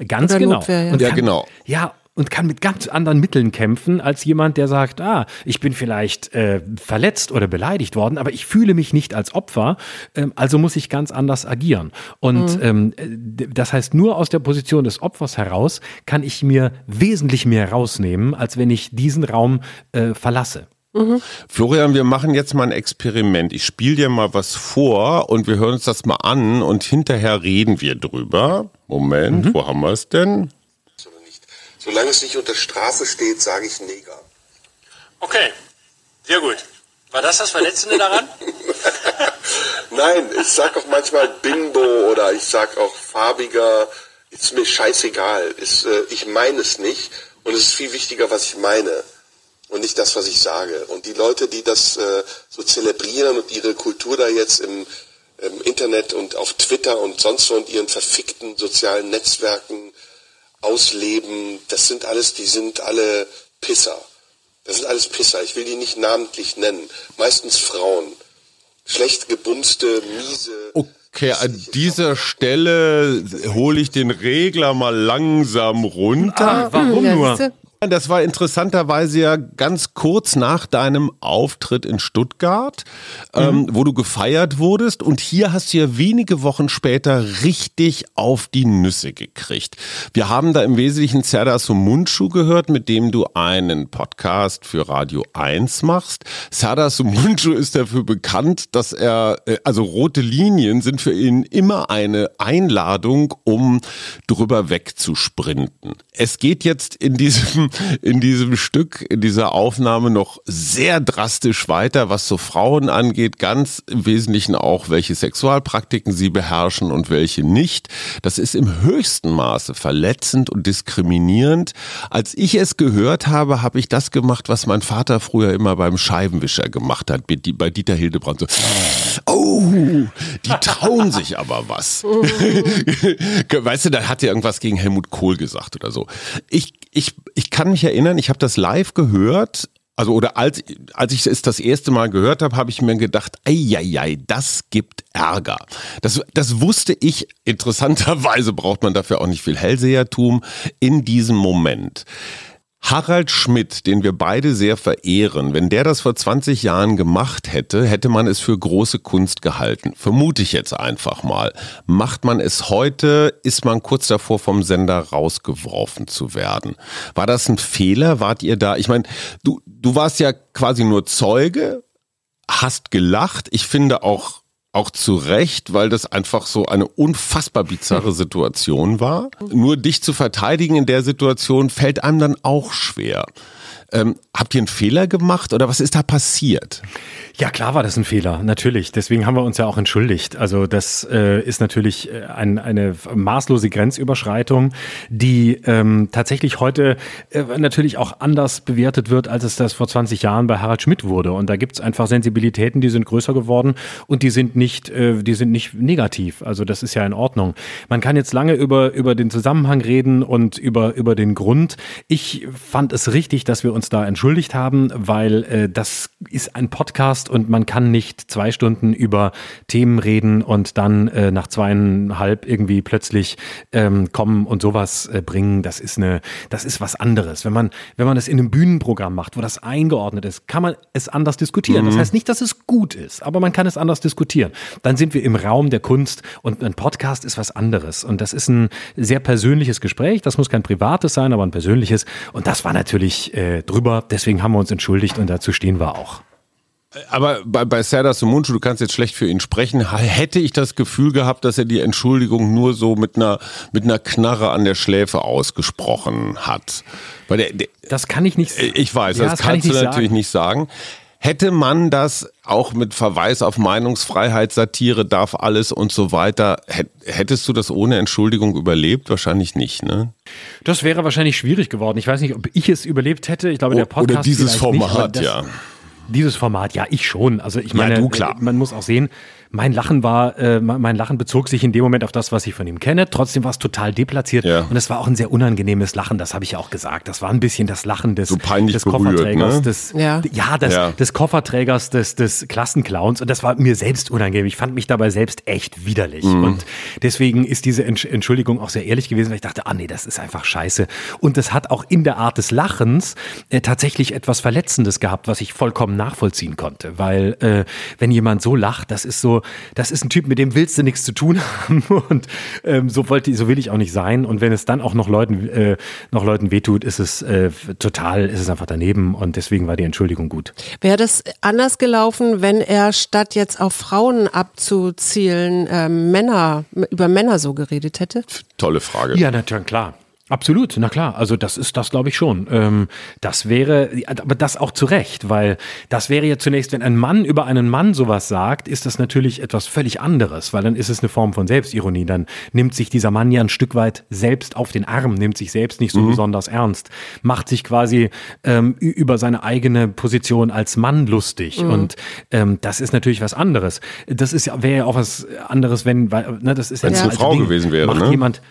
Ganz Oder genau. Notwehr, ja. Und ja, genau. Ja, und kann mit ganz anderen Mitteln kämpfen als jemand, der sagt, ah, ich bin vielleicht äh, verletzt oder beleidigt worden, aber ich fühle mich nicht als Opfer, ähm, also muss ich ganz anders agieren. Und mhm. ähm, das heißt, nur aus der Position des Opfers heraus kann ich mir wesentlich mehr rausnehmen, als wenn ich diesen Raum äh, verlasse. Mhm. Florian, wir machen jetzt mal ein Experiment. Ich spiele dir mal was vor und wir hören uns das mal an und hinterher reden wir drüber. Moment, mhm. wo haben wir es denn? Solange es nicht unter Strafe steht, sage ich Neger. Okay, sehr gut. War das das Verletzende daran? Nein, ich sag auch manchmal Bimbo oder ich sag auch farbiger. Ist mir scheißegal. Ist, äh, ich meine es nicht. Und es ist viel wichtiger, was ich meine. Und nicht das, was ich sage. Und die Leute, die das äh, so zelebrieren und ihre Kultur da jetzt im, im Internet und auf Twitter und sonst wo und ihren verfickten sozialen Netzwerken ausleben, das sind alles, die sind alle Pisser. Das sind alles Pisser. Ich will die nicht namentlich nennen. Meistens Frauen. Schlecht gebumste, miese. Okay, an dieser Stelle hole ich den Regler mal langsam runter. Ah, warum nur? Das war interessanterweise ja ganz kurz nach deinem Auftritt in Stuttgart, ähm, mhm. ähm, wo du gefeiert wurdest. Und hier hast du ja wenige Wochen später richtig auf die Nüsse gekriegt. Wir haben da im Wesentlichen Serdar Sumunchu gehört, mit dem du einen Podcast für Radio 1 machst. Serdar Sumunchu ist dafür bekannt, dass er, äh, also rote Linien sind für ihn immer eine Einladung, um drüber wegzusprinten. Es geht jetzt in diesem in diesem Stück, in dieser Aufnahme noch sehr drastisch weiter, was so Frauen angeht, ganz im Wesentlichen auch, welche Sexualpraktiken sie beherrschen und welche nicht. Das ist im höchsten Maße verletzend und diskriminierend. Als ich es gehört habe, habe ich das gemacht, was mein Vater früher immer beim Scheibenwischer gemacht hat, bei Dieter Hildebrand. So, oh, die trauen sich aber was. weißt du, da hat er irgendwas gegen Helmut Kohl gesagt oder so. Ich, ich, ich kann mich erinnern, ich habe das live gehört. Also oder als, als ich es das erste Mal gehört habe, habe ich mir gedacht, ei, das gibt Ärger. Das, das wusste ich, interessanterweise braucht man dafür auch nicht viel Hellsehertum, in diesem Moment. Harald Schmidt, den wir beide sehr verehren, wenn der das vor 20 Jahren gemacht hätte, hätte man es für große Kunst gehalten. Vermute ich jetzt einfach mal. Macht man es heute, ist man kurz davor, vom Sender rausgeworfen zu werden. War das ein Fehler? Wart ihr da? Ich meine, du, du warst ja quasi nur Zeuge, hast gelacht. Ich finde auch auch zu Recht, weil das einfach so eine unfassbar bizarre Situation war. Nur dich zu verteidigen in der Situation fällt einem dann auch schwer. Ähm, habt ihr einen Fehler gemacht oder was ist da passiert? Ja, klar war das ein Fehler, natürlich. Deswegen haben wir uns ja auch entschuldigt. Also das äh, ist natürlich äh, ein, eine maßlose Grenzüberschreitung, die ähm, tatsächlich heute äh, natürlich auch anders bewertet wird, als es das vor 20 Jahren bei Harald Schmidt wurde. Und da gibt's einfach Sensibilitäten, die sind größer geworden und die sind nicht, äh, die sind nicht negativ. Also das ist ja in Ordnung. Man kann jetzt lange über, über den Zusammenhang reden und über, über den Grund. Ich fand es richtig, dass wir uns da entschuldigt haben, weil äh, das ist ein Podcast und man kann nicht zwei Stunden über Themen reden und dann äh, nach zweieinhalb irgendwie plötzlich ähm, kommen und sowas äh, bringen. Das ist eine, das ist was anderes. Wenn man, wenn man das in einem Bühnenprogramm macht, wo das eingeordnet ist, kann man es anders diskutieren. Mhm. Das heißt nicht, dass es gut ist, aber man kann es anders diskutieren. Dann sind wir im Raum der Kunst und ein Podcast ist was anderes. Und das ist ein sehr persönliches Gespräch. Das muss kein privates sein, aber ein persönliches. Und das war natürlich äh, drüber. Deswegen haben wir uns entschuldigt und dazu stehen wir auch. Aber bei, bei Serdar Sumuncu, du kannst jetzt schlecht für ihn sprechen, hätte ich das Gefühl gehabt, dass er die Entschuldigung nur so mit einer, mit einer Knarre an der Schläfe ausgesprochen hat. Weil der, der, das kann ich nicht sagen. Ich weiß, ja, das, das kannst kann du natürlich sagen. nicht sagen. Hätte man das auch mit Verweis auf Meinungsfreiheit, Satire, darf alles und so weiter, hättest du das ohne Entschuldigung überlebt? Wahrscheinlich nicht, ne? Das wäre wahrscheinlich schwierig geworden. Ich weiß nicht, ob ich es überlebt hätte. Ich glaube, der Podcast. Oder dieses Format, nicht, ja. Dieses Format, ja, ich schon. Also ich meine, ja, du, klar. man muss auch sehen, mein Lachen war, äh, mein Lachen bezog sich in dem Moment auf das, was ich von ihm kenne. Trotzdem war es total deplatziert ja. und es war auch ein sehr unangenehmes Lachen. Das habe ich ja auch gesagt. Das war ein bisschen das Lachen des, so des Kofferträgers, ne? des ja, ja, des, ja. des Kofferträgers des, des Klassenclowns und das war mir selbst unangenehm. Ich fand mich dabei selbst echt widerlich mhm. und deswegen ist diese Entschuldigung auch sehr ehrlich gewesen, weil ich dachte, ah nee, das ist einfach scheiße. Und das hat auch in der Art des Lachens äh, tatsächlich etwas Verletzendes gehabt, was ich vollkommen nachvollziehen konnte, weil äh, wenn jemand so lacht, das ist so das ist ein Typ, mit dem willst du nichts zu tun haben und ähm, so wollte, so will ich auch nicht sein. Und wenn es dann auch noch Leuten, äh, noch Leuten wehtut, ist es äh, total, ist es einfach daneben und deswegen war die Entschuldigung gut. Wäre das anders gelaufen, wenn er statt jetzt auf Frauen abzuzielen, äh, Männer, über Männer so geredet hätte? Tolle Frage. Ja, natürlich, klar. Absolut, na klar. Also das ist das, glaube ich schon. Ähm, das wäre, aber das auch zu Recht, weil das wäre ja zunächst, wenn ein Mann über einen Mann sowas sagt, ist das natürlich etwas völlig anderes, weil dann ist es eine Form von Selbstironie. Dann nimmt sich dieser Mann ja ein Stück weit selbst auf den Arm, nimmt sich selbst nicht so mhm. besonders ernst, macht sich quasi ähm, über seine eigene Position als Mann lustig. Mhm. Und ähm, das ist natürlich was anderes. Das ist ja wäre ja auch was anderes, wenn, weil, ne, das ist wenn ja es eine Frau Ding. gewesen wäre. Macht ne? jemand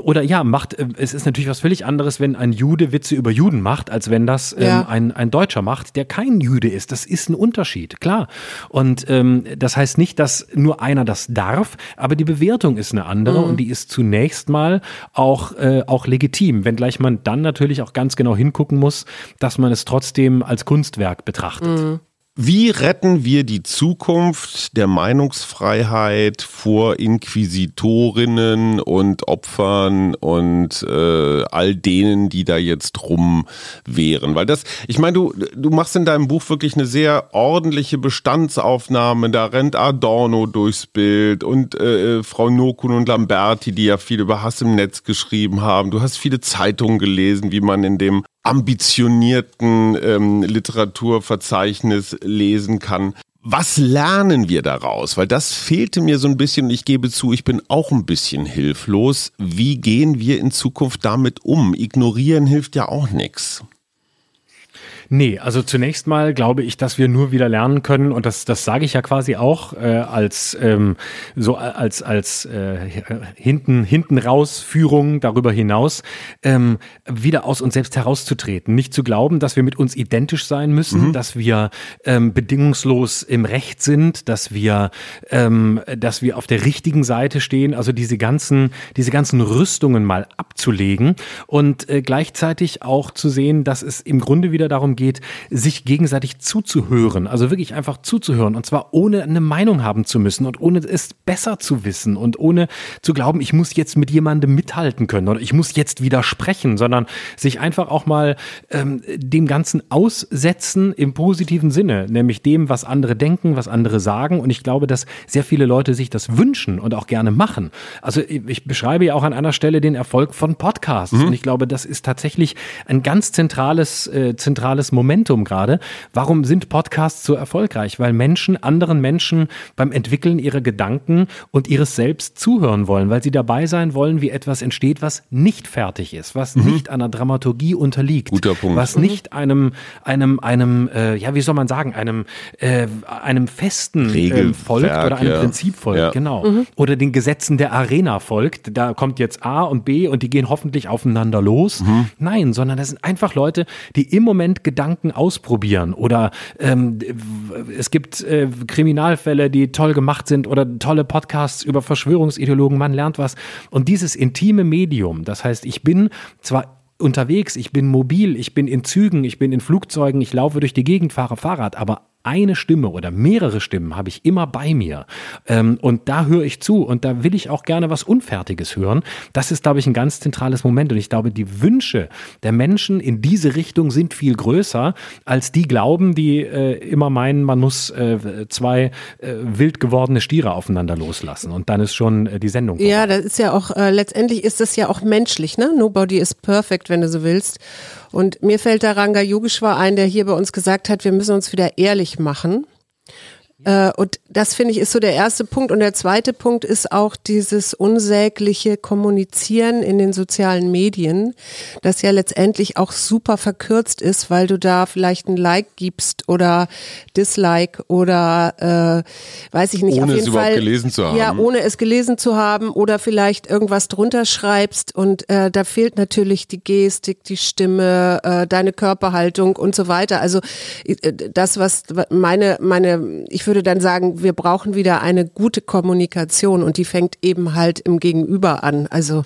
oder ja, macht, äh, es ist natürlich was völlig anderes, wenn ein Jude Witze über Juden macht, als wenn das ähm, ja. ein, ein Deutscher macht, der kein Jude ist. Das ist ein Unterschied, klar. Und ähm, das heißt nicht, dass nur einer das darf, aber die Bewertung ist eine andere mhm. und die ist zunächst mal auch, äh, auch legitim, wenngleich man dann natürlich auch ganz genau hingucken muss, dass man es trotzdem als Kunstwerk betrachtet. Mhm. Wie retten wir die Zukunft der Meinungsfreiheit vor Inquisitorinnen und Opfern und äh, all denen, die da jetzt rum wären? Weil das, ich meine, du, du machst in deinem Buch wirklich eine sehr ordentliche Bestandsaufnahme. Da rennt Adorno durchs Bild und äh, Frau Nokun und Lamberti, die ja viel über Hass im Netz geschrieben haben. Du hast viele Zeitungen gelesen, wie man in dem ambitionierten ähm, Literaturverzeichnis lesen kann. Was lernen wir daraus? Weil das fehlte mir so ein bisschen und ich gebe zu, ich bin auch ein bisschen hilflos. Wie gehen wir in Zukunft damit um? Ignorieren hilft ja auch nichts. Nee, also zunächst mal glaube ich, dass wir nur wieder lernen können und das, das sage ich ja quasi auch äh, als ähm, so als als äh, hinten hinten raus Führung darüber hinaus ähm, wieder aus uns selbst herauszutreten, nicht zu glauben, dass wir mit uns identisch sein müssen, mhm. dass wir ähm, bedingungslos im Recht sind, dass wir ähm, dass wir auf der richtigen Seite stehen, also diese ganzen diese ganzen Rüstungen mal abzulegen und äh, gleichzeitig auch zu sehen, dass es im Grunde wieder darum geht, sich gegenseitig zuzuhören. Also wirklich einfach zuzuhören. Und zwar ohne eine Meinung haben zu müssen und ohne es besser zu wissen und ohne zu glauben, ich muss jetzt mit jemandem mithalten können oder ich muss jetzt widersprechen, sondern sich einfach auch mal ähm, dem Ganzen aussetzen im positiven Sinne, nämlich dem, was andere denken, was andere sagen. Und ich glaube, dass sehr viele Leute sich das wünschen und auch gerne machen. Also ich beschreibe ja auch an einer Stelle den Erfolg von Podcasts. Mhm. Und ich glaube, das ist tatsächlich ein ganz zentrales, äh, zentrales zentrales Momentum gerade. Warum sind Podcasts so erfolgreich? Weil Menschen anderen Menschen beim Entwickeln ihrer Gedanken und ihres Selbst zuhören wollen, weil sie dabei sein wollen, wie etwas entsteht, was nicht fertig ist, was mhm. nicht einer Dramaturgie unterliegt, Guter Punkt. was nicht einem einem einem äh, ja wie soll man sagen einem äh, einem festen äh, folgt oder einem ja. Prinzip folgt, ja. genau, mhm. oder den Gesetzen der Arena folgt. Da kommt jetzt A und B und die gehen hoffentlich aufeinander los. Mhm. Nein, sondern das sind einfach Leute, die im Moment Gedanken ausprobieren oder ähm, es gibt äh, Kriminalfälle, die toll gemacht sind oder tolle Podcasts über Verschwörungsideologen, man lernt was. Und dieses intime Medium, das heißt, ich bin zwar unterwegs, ich bin mobil, ich bin in Zügen, ich bin in Flugzeugen, ich laufe durch die Gegend, fahre Fahrrad, aber eine Stimme oder mehrere Stimmen habe ich immer bei mir. Ähm, und da höre ich zu und da will ich auch gerne was Unfertiges hören. Das ist, glaube ich, ein ganz zentrales Moment. Und ich glaube, die Wünsche der Menschen in diese Richtung sind viel größer, als die glauben, die äh, immer meinen, man muss äh, zwei äh, wild gewordene Stiere aufeinander loslassen. Und dann ist schon äh, die Sendung. Vorbei. Ja, das ist ja auch, äh, letztendlich ist das ja auch menschlich, ne? Nobody is perfect, wenn du so willst. Und mir fällt da Ranga Yogeshwar ein, der hier bei uns gesagt hat, wir müssen uns wieder ehrlich machen. Äh, und das finde ich ist so der erste Punkt. Und der zweite Punkt ist auch dieses unsägliche Kommunizieren in den sozialen Medien, das ja letztendlich auch super verkürzt ist, weil du da vielleicht ein Like gibst oder Dislike oder äh, weiß ich nicht. Ohne es Fall, überhaupt gelesen zu haben. Ja, ohne es gelesen zu haben oder vielleicht irgendwas drunter schreibst und äh, da fehlt natürlich die Gestik, die Stimme, äh, deine Körperhaltung und so weiter. Also äh, das, was meine, meine, ich würde dann sagen, wir brauchen wieder eine gute Kommunikation und die fängt eben halt im Gegenüber an, also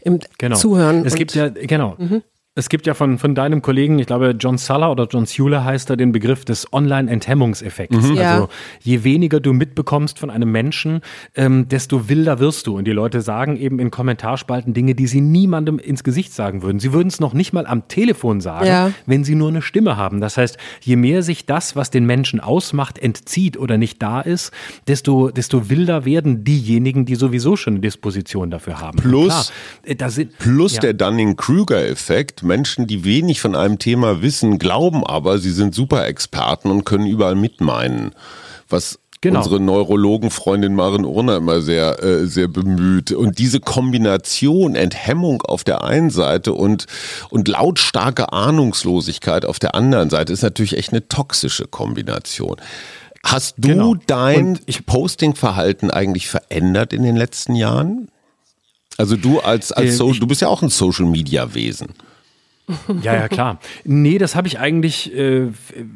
im genau. Zuhören. Es gibt ja, genau. Mhm. Es gibt ja von, von deinem Kollegen, ich glaube John Suller oder John Sewler heißt er, den Begriff des Online-Enthemmungseffekts. Mhm. Also ja. je weniger du mitbekommst von einem Menschen, ähm, desto wilder wirst du. Und die Leute sagen eben in Kommentarspalten Dinge, die sie niemandem ins Gesicht sagen würden. Sie würden es noch nicht mal am Telefon sagen, ja. wenn sie nur eine Stimme haben. Das heißt, je mehr sich das, was den Menschen ausmacht, entzieht oder nicht da ist, desto, desto wilder werden diejenigen, die sowieso schon eine Disposition dafür haben. Plus, klar, äh, da sind, plus ja. der Dunning-Kruger-Effekt Menschen, die wenig von einem Thema wissen, glauben aber, sie sind Superexperten und können überall mitmeinen. Was Genau. unsere Neurologenfreundin Maren Urner immer sehr, äh, sehr bemüht. Und diese Kombination Enthemmung auf der einen Seite und, und lautstarke Ahnungslosigkeit auf der anderen Seite ist natürlich echt eine toxische Kombination. Hast du genau. dein Postingverhalten eigentlich verändert in den letzten Jahren? Also du als, als äh, so, du bist ja auch ein Social Media Wesen. Ja, ja, klar. Nee, das habe ich eigentlich äh,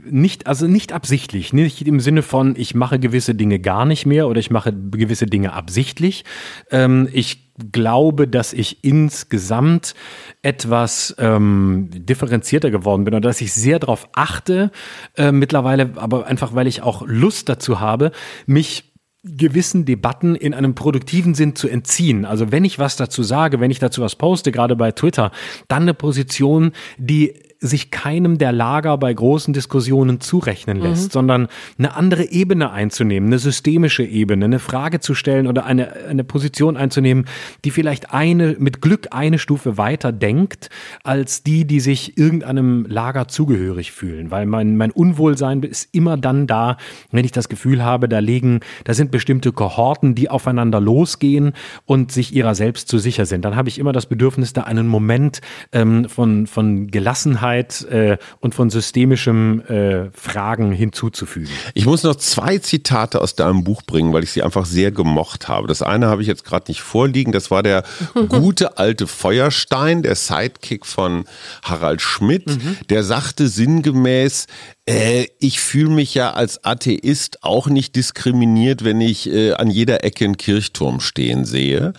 nicht, also nicht absichtlich. Nicht im Sinne von, ich mache gewisse Dinge gar nicht mehr oder ich mache gewisse Dinge absichtlich. Ähm, ich glaube, dass ich insgesamt etwas ähm, differenzierter geworden bin oder dass ich sehr darauf achte, äh, mittlerweile, aber einfach weil ich auch Lust dazu habe, mich gewissen Debatten in einem produktiven Sinn zu entziehen. Also wenn ich was dazu sage, wenn ich dazu was poste, gerade bei Twitter, dann eine Position, die sich keinem der Lager bei großen Diskussionen zurechnen lässt, mhm. sondern eine andere Ebene einzunehmen, eine systemische Ebene, eine Frage zu stellen oder eine, eine Position einzunehmen, die vielleicht eine, mit Glück eine Stufe weiter denkt, als die, die sich irgendeinem Lager zugehörig fühlen. Weil mein, mein Unwohlsein ist immer dann da, wenn ich das Gefühl habe, da liegen, da sind bestimmte Kohorten, die aufeinander losgehen und sich ihrer selbst zu sicher sind. Dann habe ich immer das Bedürfnis, da einen Moment ähm, von, von Gelassenheit Offenheit äh, und von systemischem äh, Fragen hinzuzufügen. Ich muss noch zwei Zitate aus deinem Buch bringen, weil ich sie einfach sehr gemocht habe. Das eine habe ich jetzt gerade nicht vorliegen. Das war der gute alte Feuerstein, der Sidekick von Harald Schmidt. Mhm. Der sagte sinngemäß, äh, ich fühle mich ja als Atheist auch nicht diskriminiert, wenn ich äh, an jeder Ecke einen Kirchturm stehen sehe.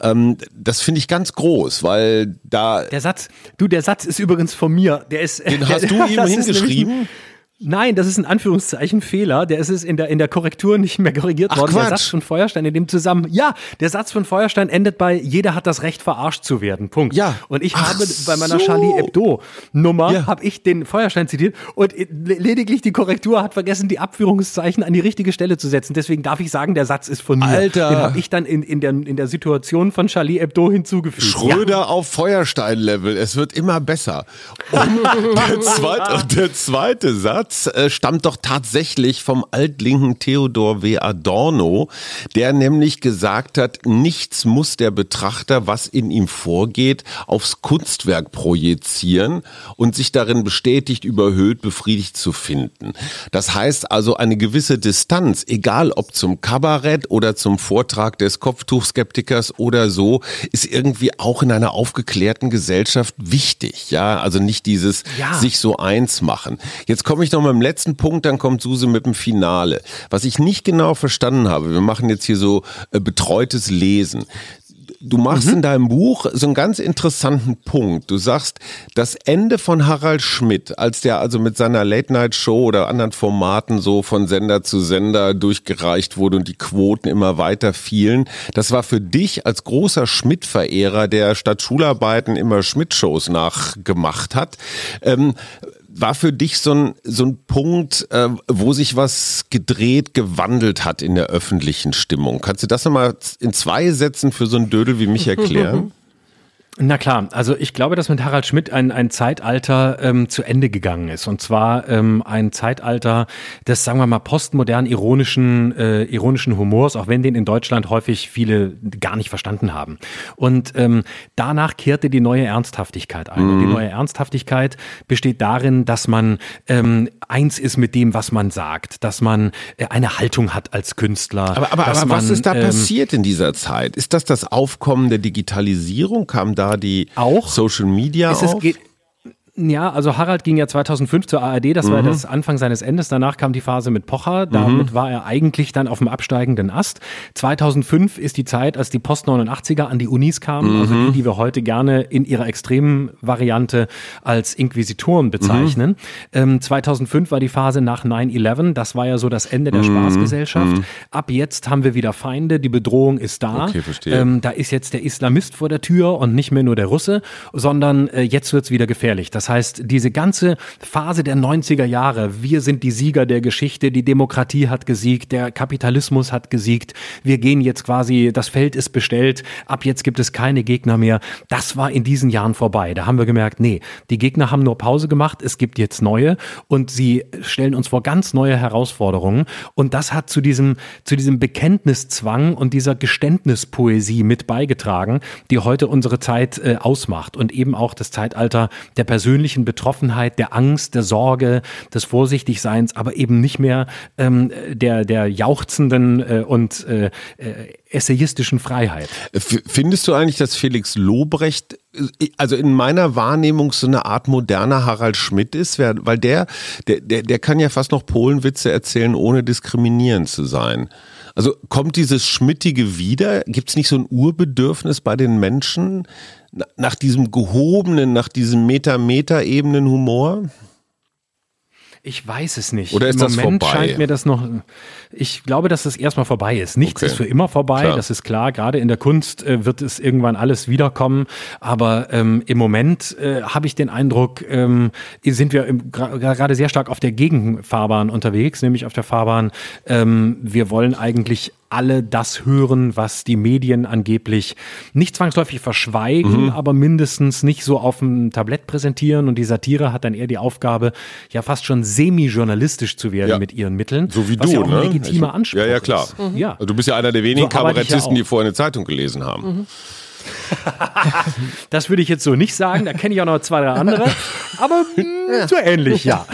Ähm, das finde ich ganz groß, weil da. Der Satz, du, der Satz ist übrigens von mir. Der ist. Den hast du ihm hingeschrieben? Nein, das ist ein Anführungszeichen Fehler. Der ist es in der, in der Korrektur nicht mehr korrigiert Ach, worden. Quatsch. Der Satz von Feuerstein in dem zusammen. Ja, der Satz von Feuerstein endet bei jeder hat das Recht verarscht zu werden. Punkt. Ja. Und ich Ach habe bei meiner so. Charlie Hebdo Nummer ja. habe ich den Feuerstein zitiert und lediglich die Korrektur hat vergessen, die Abführungszeichen an die richtige Stelle zu setzen. Deswegen darf ich sagen, der Satz ist von mir. Alter. Den habe ich dann in, in, der, in der Situation von Charlie Hebdo hinzugefügt. Schröder ja. auf Feuerstein-Level. Es wird immer besser. Und der, zweite, der zweite Satz äh, stammt doch tatsächlich vom altlinken Theodor W. Adorno, der nämlich gesagt hat, nichts muss der Betrachter, was in ihm vorgeht, aufs Kunstwerk projizieren und sich darin bestätigt, überhöht, befriedigt zu finden. Das heißt also eine gewisse Distanz, egal ob zum Kabarett oder zum Vortrag des Kopftuchskeptikers oder so, ist irgendwie auch in einer aufgeklärten Gesellschaft wichtig. Ja, also nicht dieses ja. sich so eins machen. Jetzt komme ich noch mal im letzten Punkt Punkt, dann kommt Suse mit dem Finale. Was ich nicht genau verstanden habe, wir machen jetzt hier so äh, betreutes Lesen. Du machst mhm. in deinem Buch so einen ganz interessanten Punkt. Du sagst, das Ende von Harald Schmidt, als der also mit seiner Late-Night-Show oder anderen Formaten so von Sender zu Sender durchgereicht wurde und die Quoten immer weiter fielen, das war für dich als großer Schmidt-Verehrer, der statt Schularbeiten immer Schmidt-Shows nachgemacht hat. Ähm, war für dich so ein, so ein Punkt, äh, wo sich was gedreht, gewandelt hat in der öffentlichen Stimmung? Kannst du das nochmal in zwei Sätzen für so einen Dödel wie mich erklären? Na klar, also ich glaube, dass mit Harald Schmidt ein, ein Zeitalter ähm, zu Ende gegangen ist. Und zwar ähm, ein Zeitalter des, sagen wir mal, postmodern ironischen, äh, ironischen Humors, auch wenn den in Deutschland häufig viele gar nicht verstanden haben. Und ähm, danach kehrte die neue Ernsthaftigkeit ein. Mhm. Und die neue Ernsthaftigkeit besteht darin, dass man ähm, eins ist mit dem, was man sagt, dass man äh, eine Haltung hat als Künstler. Aber, aber, aber man, was ist da ähm, passiert in dieser Zeit? Ist das das Aufkommen der Digitalisierung? Kam da da die auch Social Media ist auf? Es, ja, also Harald ging ja 2005 zur ARD, das mhm. war das Anfang seines Endes. Danach kam die Phase mit Pocher, damit mhm. war er eigentlich dann auf dem absteigenden Ast. 2005 ist die Zeit, als die Post-89er an die Unis kamen, mhm. also die, die wir heute gerne in ihrer extremen Variante als Inquisitoren bezeichnen. Mhm. Ähm, 2005 war die Phase nach 9-11, das war ja so das Ende der mhm. Spaßgesellschaft. Mhm. Ab jetzt haben wir wieder Feinde, die Bedrohung ist da. Okay, verstehe. Ähm, da ist jetzt der Islamist vor der Tür und nicht mehr nur der Russe, sondern äh, jetzt wird's wieder gefährlich. Das das heißt, diese ganze Phase der 90er Jahre, wir sind die Sieger der Geschichte, die Demokratie hat gesiegt, der Kapitalismus hat gesiegt, wir gehen jetzt quasi, das Feld ist bestellt, ab jetzt gibt es keine Gegner mehr. Das war in diesen Jahren vorbei. Da haben wir gemerkt, nee, die Gegner haben nur Pause gemacht, es gibt jetzt neue und sie stellen uns vor ganz neue Herausforderungen. Und das hat zu diesem, zu diesem Bekenntniszwang und dieser Geständnispoesie mit beigetragen, die heute unsere Zeit äh, ausmacht und eben auch das Zeitalter der persönlichen persönlichen Betroffenheit, der Angst, der Sorge, des Vorsichtigseins, aber eben nicht mehr ähm, der, der jauchzenden äh, und äh, äh essayistischen Freiheit. Findest du eigentlich, dass Felix Lobrecht, äh, also in meiner Wahrnehmung so eine Art moderner Harald Schmidt ist? Weil der, der, der, der kann ja fast noch Polenwitze erzählen, ohne diskriminierend zu sein. Also kommt dieses Schmittige wieder? Gibt es nicht so ein Urbedürfnis bei den Menschen nach diesem gehobenen, nach diesem Meta-Meta-Ebenen-Humor? Ich weiß es nicht. Oder ist Im das Moment vorbei? scheint mir das noch. Ich glaube, dass es erstmal vorbei ist. Nichts okay. ist für immer vorbei, klar. das ist klar. Gerade in der Kunst äh, wird es irgendwann alles wiederkommen. Aber ähm, im Moment äh, habe ich den Eindruck, ähm, sind wir gerade sehr stark auf der Gegenfahrbahn unterwegs, nämlich auf der Fahrbahn. Ähm, wir wollen eigentlich alle das hören, was die Medien angeblich nicht zwangsläufig verschweigen, mhm. aber mindestens nicht so auf dem Tablett präsentieren. Und die Satire hat dann eher die Aufgabe, ja fast schon semi-journalistisch zu werden ja. mit ihren Mitteln. So wie du, ja auch ne? legitimer Anspruch Ja, ja, klar. Mhm. Ja. Also du bist ja einer der wenigen so Kabarettisten, die vorher eine Zeitung gelesen haben. Mhm. das würde ich jetzt so nicht sagen. Da kenne ich auch noch zwei, drei andere. Aber mh, hm, so ähnlich, ja.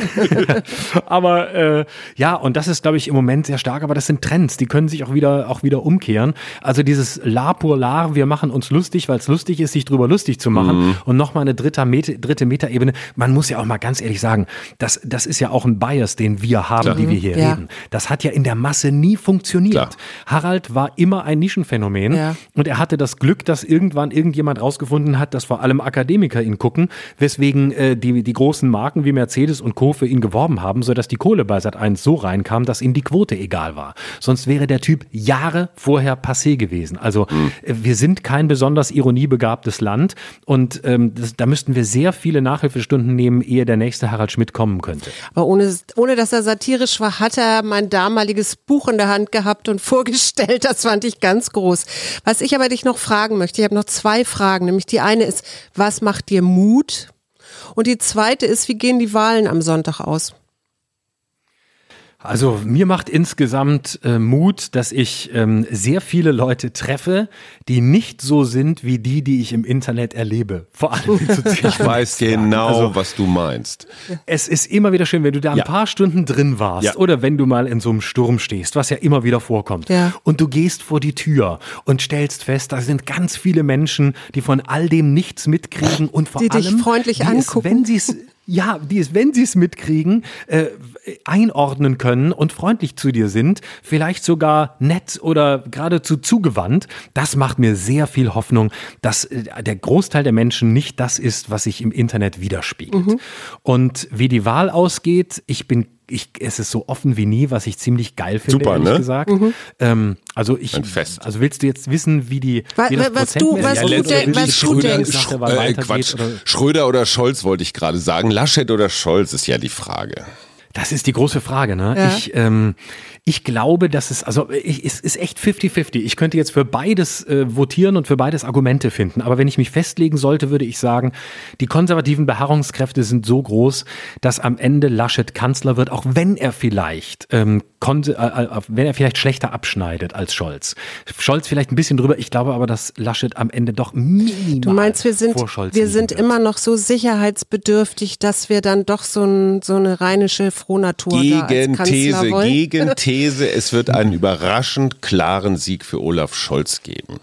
aber äh, ja, und das ist, glaube ich, im Moment sehr stark. Aber das sind Trends, die können sich auch wieder, auch wieder umkehren. Also dieses La pour l'art, wir machen uns lustig, weil es lustig ist, sich drüber lustig zu machen. Mhm. Und nochmal eine dritte, Meta, dritte Metaebene. Man muss ja auch mal ganz ehrlich sagen, das, das ist ja auch ein Bias, den wir haben, Klar. die wir hier ja. reden. Das hat ja in der Masse nie funktioniert. Klar. Harald war immer ein Nischenphänomen ja. und er hatte das Glück, dass irgendwie irgendwann irgendjemand rausgefunden hat, dass vor allem Akademiker ihn gucken, weswegen äh, die, die großen Marken wie Mercedes und Co. für ihn geworben haben, sodass die Kohle bei Sat1 so reinkam, dass ihm die Quote egal war. Sonst wäre der Typ Jahre vorher passé gewesen. Also mhm. wir sind kein besonders ironiebegabtes Land und ähm, das, da müssten wir sehr viele Nachhilfestunden nehmen, ehe der nächste Harald Schmidt kommen könnte. Aber ohne, ohne dass er satirisch war, hat er mein damaliges Buch in der Hand gehabt und vorgestellt. Das fand ich ganz groß. Was ich aber dich noch fragen möchte, ich habe noch zwei Fragen. Nämlich die eine ist, was macht dir Mut? Und die zweite ist, wie gehen die Wahlen am Sonntag aus? Also mir macht insgesamt äh, Mut, dass ich ähm, sehr viele Leute treffe, die nicht so sind wie die, die ich im Internet erlebe. Vor allem Ich weiß genau, also, was du meinst. Es ist immer wieder schön, wenn du da ja. ein paar Stunden drin warst ja. oder wenn du mal in so einem Sturm stehst, was ja immer wieder vorkommt. Ja. Und du gehst vor die Tür und stellst fest, da sind ganz viele Menschen, die von all dem nichts mitkriegen und vor die allem, dich freundlich angucken. Es, wenn sie es ja, die es, wenn sie es mitkriegen, äh, einordnen können und freundlich zu dir sind, vielleicht sogar nett oder geradezu zugewandt, das macht mir sehr viel Hoffnung, dass äh, der Großteil der Menschen nicht das ist, was sich im Internet widerspiegelt. Mhm. Und wie die Wahl ausgeht, ich bin ich, es ist so offen wie nie, was ich ziemlich geil finde, Super, ehrlich ne? gesagt. Mhm. Ähm, also ich, Fest. also willst du jetzt wissen, wie die, wie das was du, was ja, du, denk, was Schröder, du denkst, äh, Quatsch. Oder? Schröder oder Scholz wollte ich gerade sagen. Laschet oder Scholz ist ja die Frage. Das ist die große Frage. Ne? Ja. Ich, ähm, ich glaube, dass es, also ich, es ist echt 50-50. Ich könnte jetzt für beides äh, votieren und für beides Argumente finden. Aber wenn ich mich festlegen sollte, würde ich sagen, die konservativen Beharrungskräfte sind so groß, dass am Ende Laschet Kanzler wird, auch wenn er vielleicht, ähm, äh, äh, wenn er vielleicht schlechter abschneidet als Scholz. Scholz vielleicht ein bisschen drüber. Ich glaube aber, dass Laschet am Ende doch minimal Du meinst, wir sind, wir sind immer noch so sicherheitsbedürftig, dass wir dann doch so, ein, so eine rheinische Frohnatur gegen da als These, wollen? Gegen These, es wird einen überraschend klaren Sieg für Olaf Scholz geben.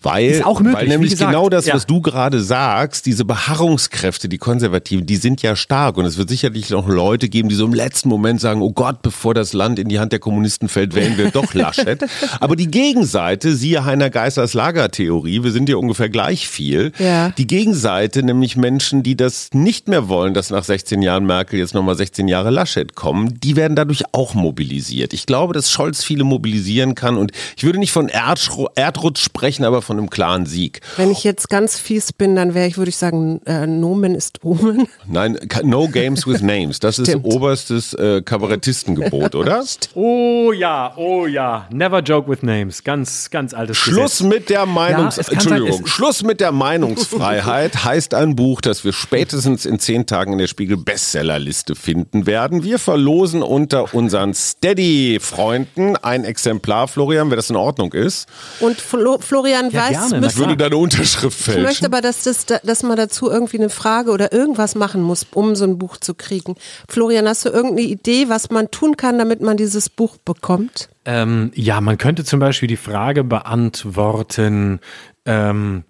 Weil, möglich, weil nämlich gesagt, genau das, ja. was du gerade sagst, diese Beharrungskräfte, die Konservativen, die sind ja stark. Und es wird sicherlich noch Leute geben, die so im letzten Moment sagen, oh Gott, bevor das Land in die Hand der Kommunisten fällt, wählen wir doch Laschet. Aber die Gegenseite, siehe Heiner Geissers Lagertheorie, wir sind ja ungefähr gleich viel. Ja. Die Gegenseite, nämlich Menschen, die das nicht mehr wollen, dass nach 16 Jahren Merkel jetzt nochmal 16 Jahre Laschet kommen, die werden dadurch auch mobilisiert. Ich glaube, dass Scholz viele mobilisieren kann. Und ich würde nicht von Erdrutsch sprechen, aber von einem klaren Sieg. Wenn ich jetzt ganz fies bin, dann wäre ich, würde ich sagen, äh, Nomen ist Omen. Nein, no games with names. Das ist oberstes äh, Kabarettistengebot, oder? oh ja, oh ja. Never joke with names. Ganz, ganz altes Schluss Gesetz. mit der Meinungs... Ja, Entschuldigung. Sein, Schluss mit der Meinungsfreiheit heißt ein Buch, das wir spätestens in zehn Tagen in der Spiegel Bestsellerliste finden werden. Wir verlosen unter unseren Steady-Freunden ein Exemplar, Florian, wer das in Ordnung ist. Und Flo Florian ja, weiß, gerne. Ich würde deine Unterschrift Ich fälschen. möchte aber, dass, das, dass man dazu irgendwie eine Frage oder irgendwas machen muss, um so ein Buch zu kriegen. Florian, hast du irgendeine Idee, was man tun kann, damit man dieses Buch bekommt? Ähm, ja, man könnte zum Beispiel die Frage beantworten, ähm,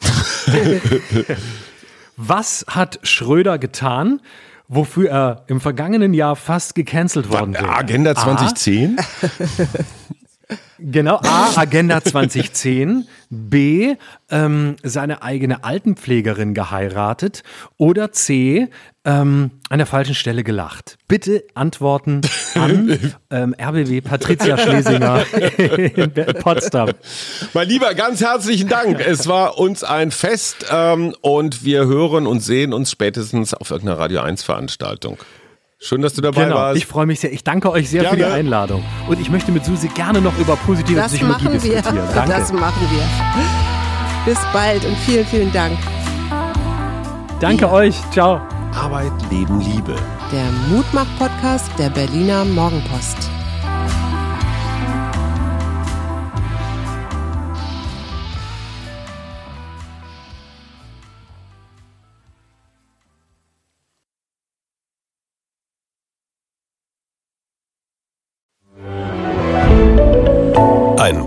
was hat Schröder getan, wofür er im vergangenen Jahr fast gecancelt worden wäre? Agenda 2010? Genau, A, Agenda 2010, B, ähm, seine eigene Altenpflegerin geheiratet oder C, ähm, an der falschen Stelle gelacht. Bitte antworten an ähm, RBW Patricia Schlesinger in Potsdam. Mein Lieber, ganz herzlichen Dank. Es war uns ein Fest ähm, und wir hören und sehen uns spätestens auf irgendeiner Radio 1 Veranstaltung. Schön, dass du dabei Genau, warst. ich freue mich sehr. Ich danke euch sehr für die Gerne. Einladung. Und ich möchte mit Susi gerne noch über positive Das Psychologie machen wir. diskutieren. Danke. Das machen wir. Bis bald und vielen, vielen Dank. danke euch. Ciao. Arbeit, Leben, Liebe. Der Mutmach-Podcast der Berliner Morgenpost.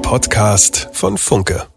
Podcast von Funke.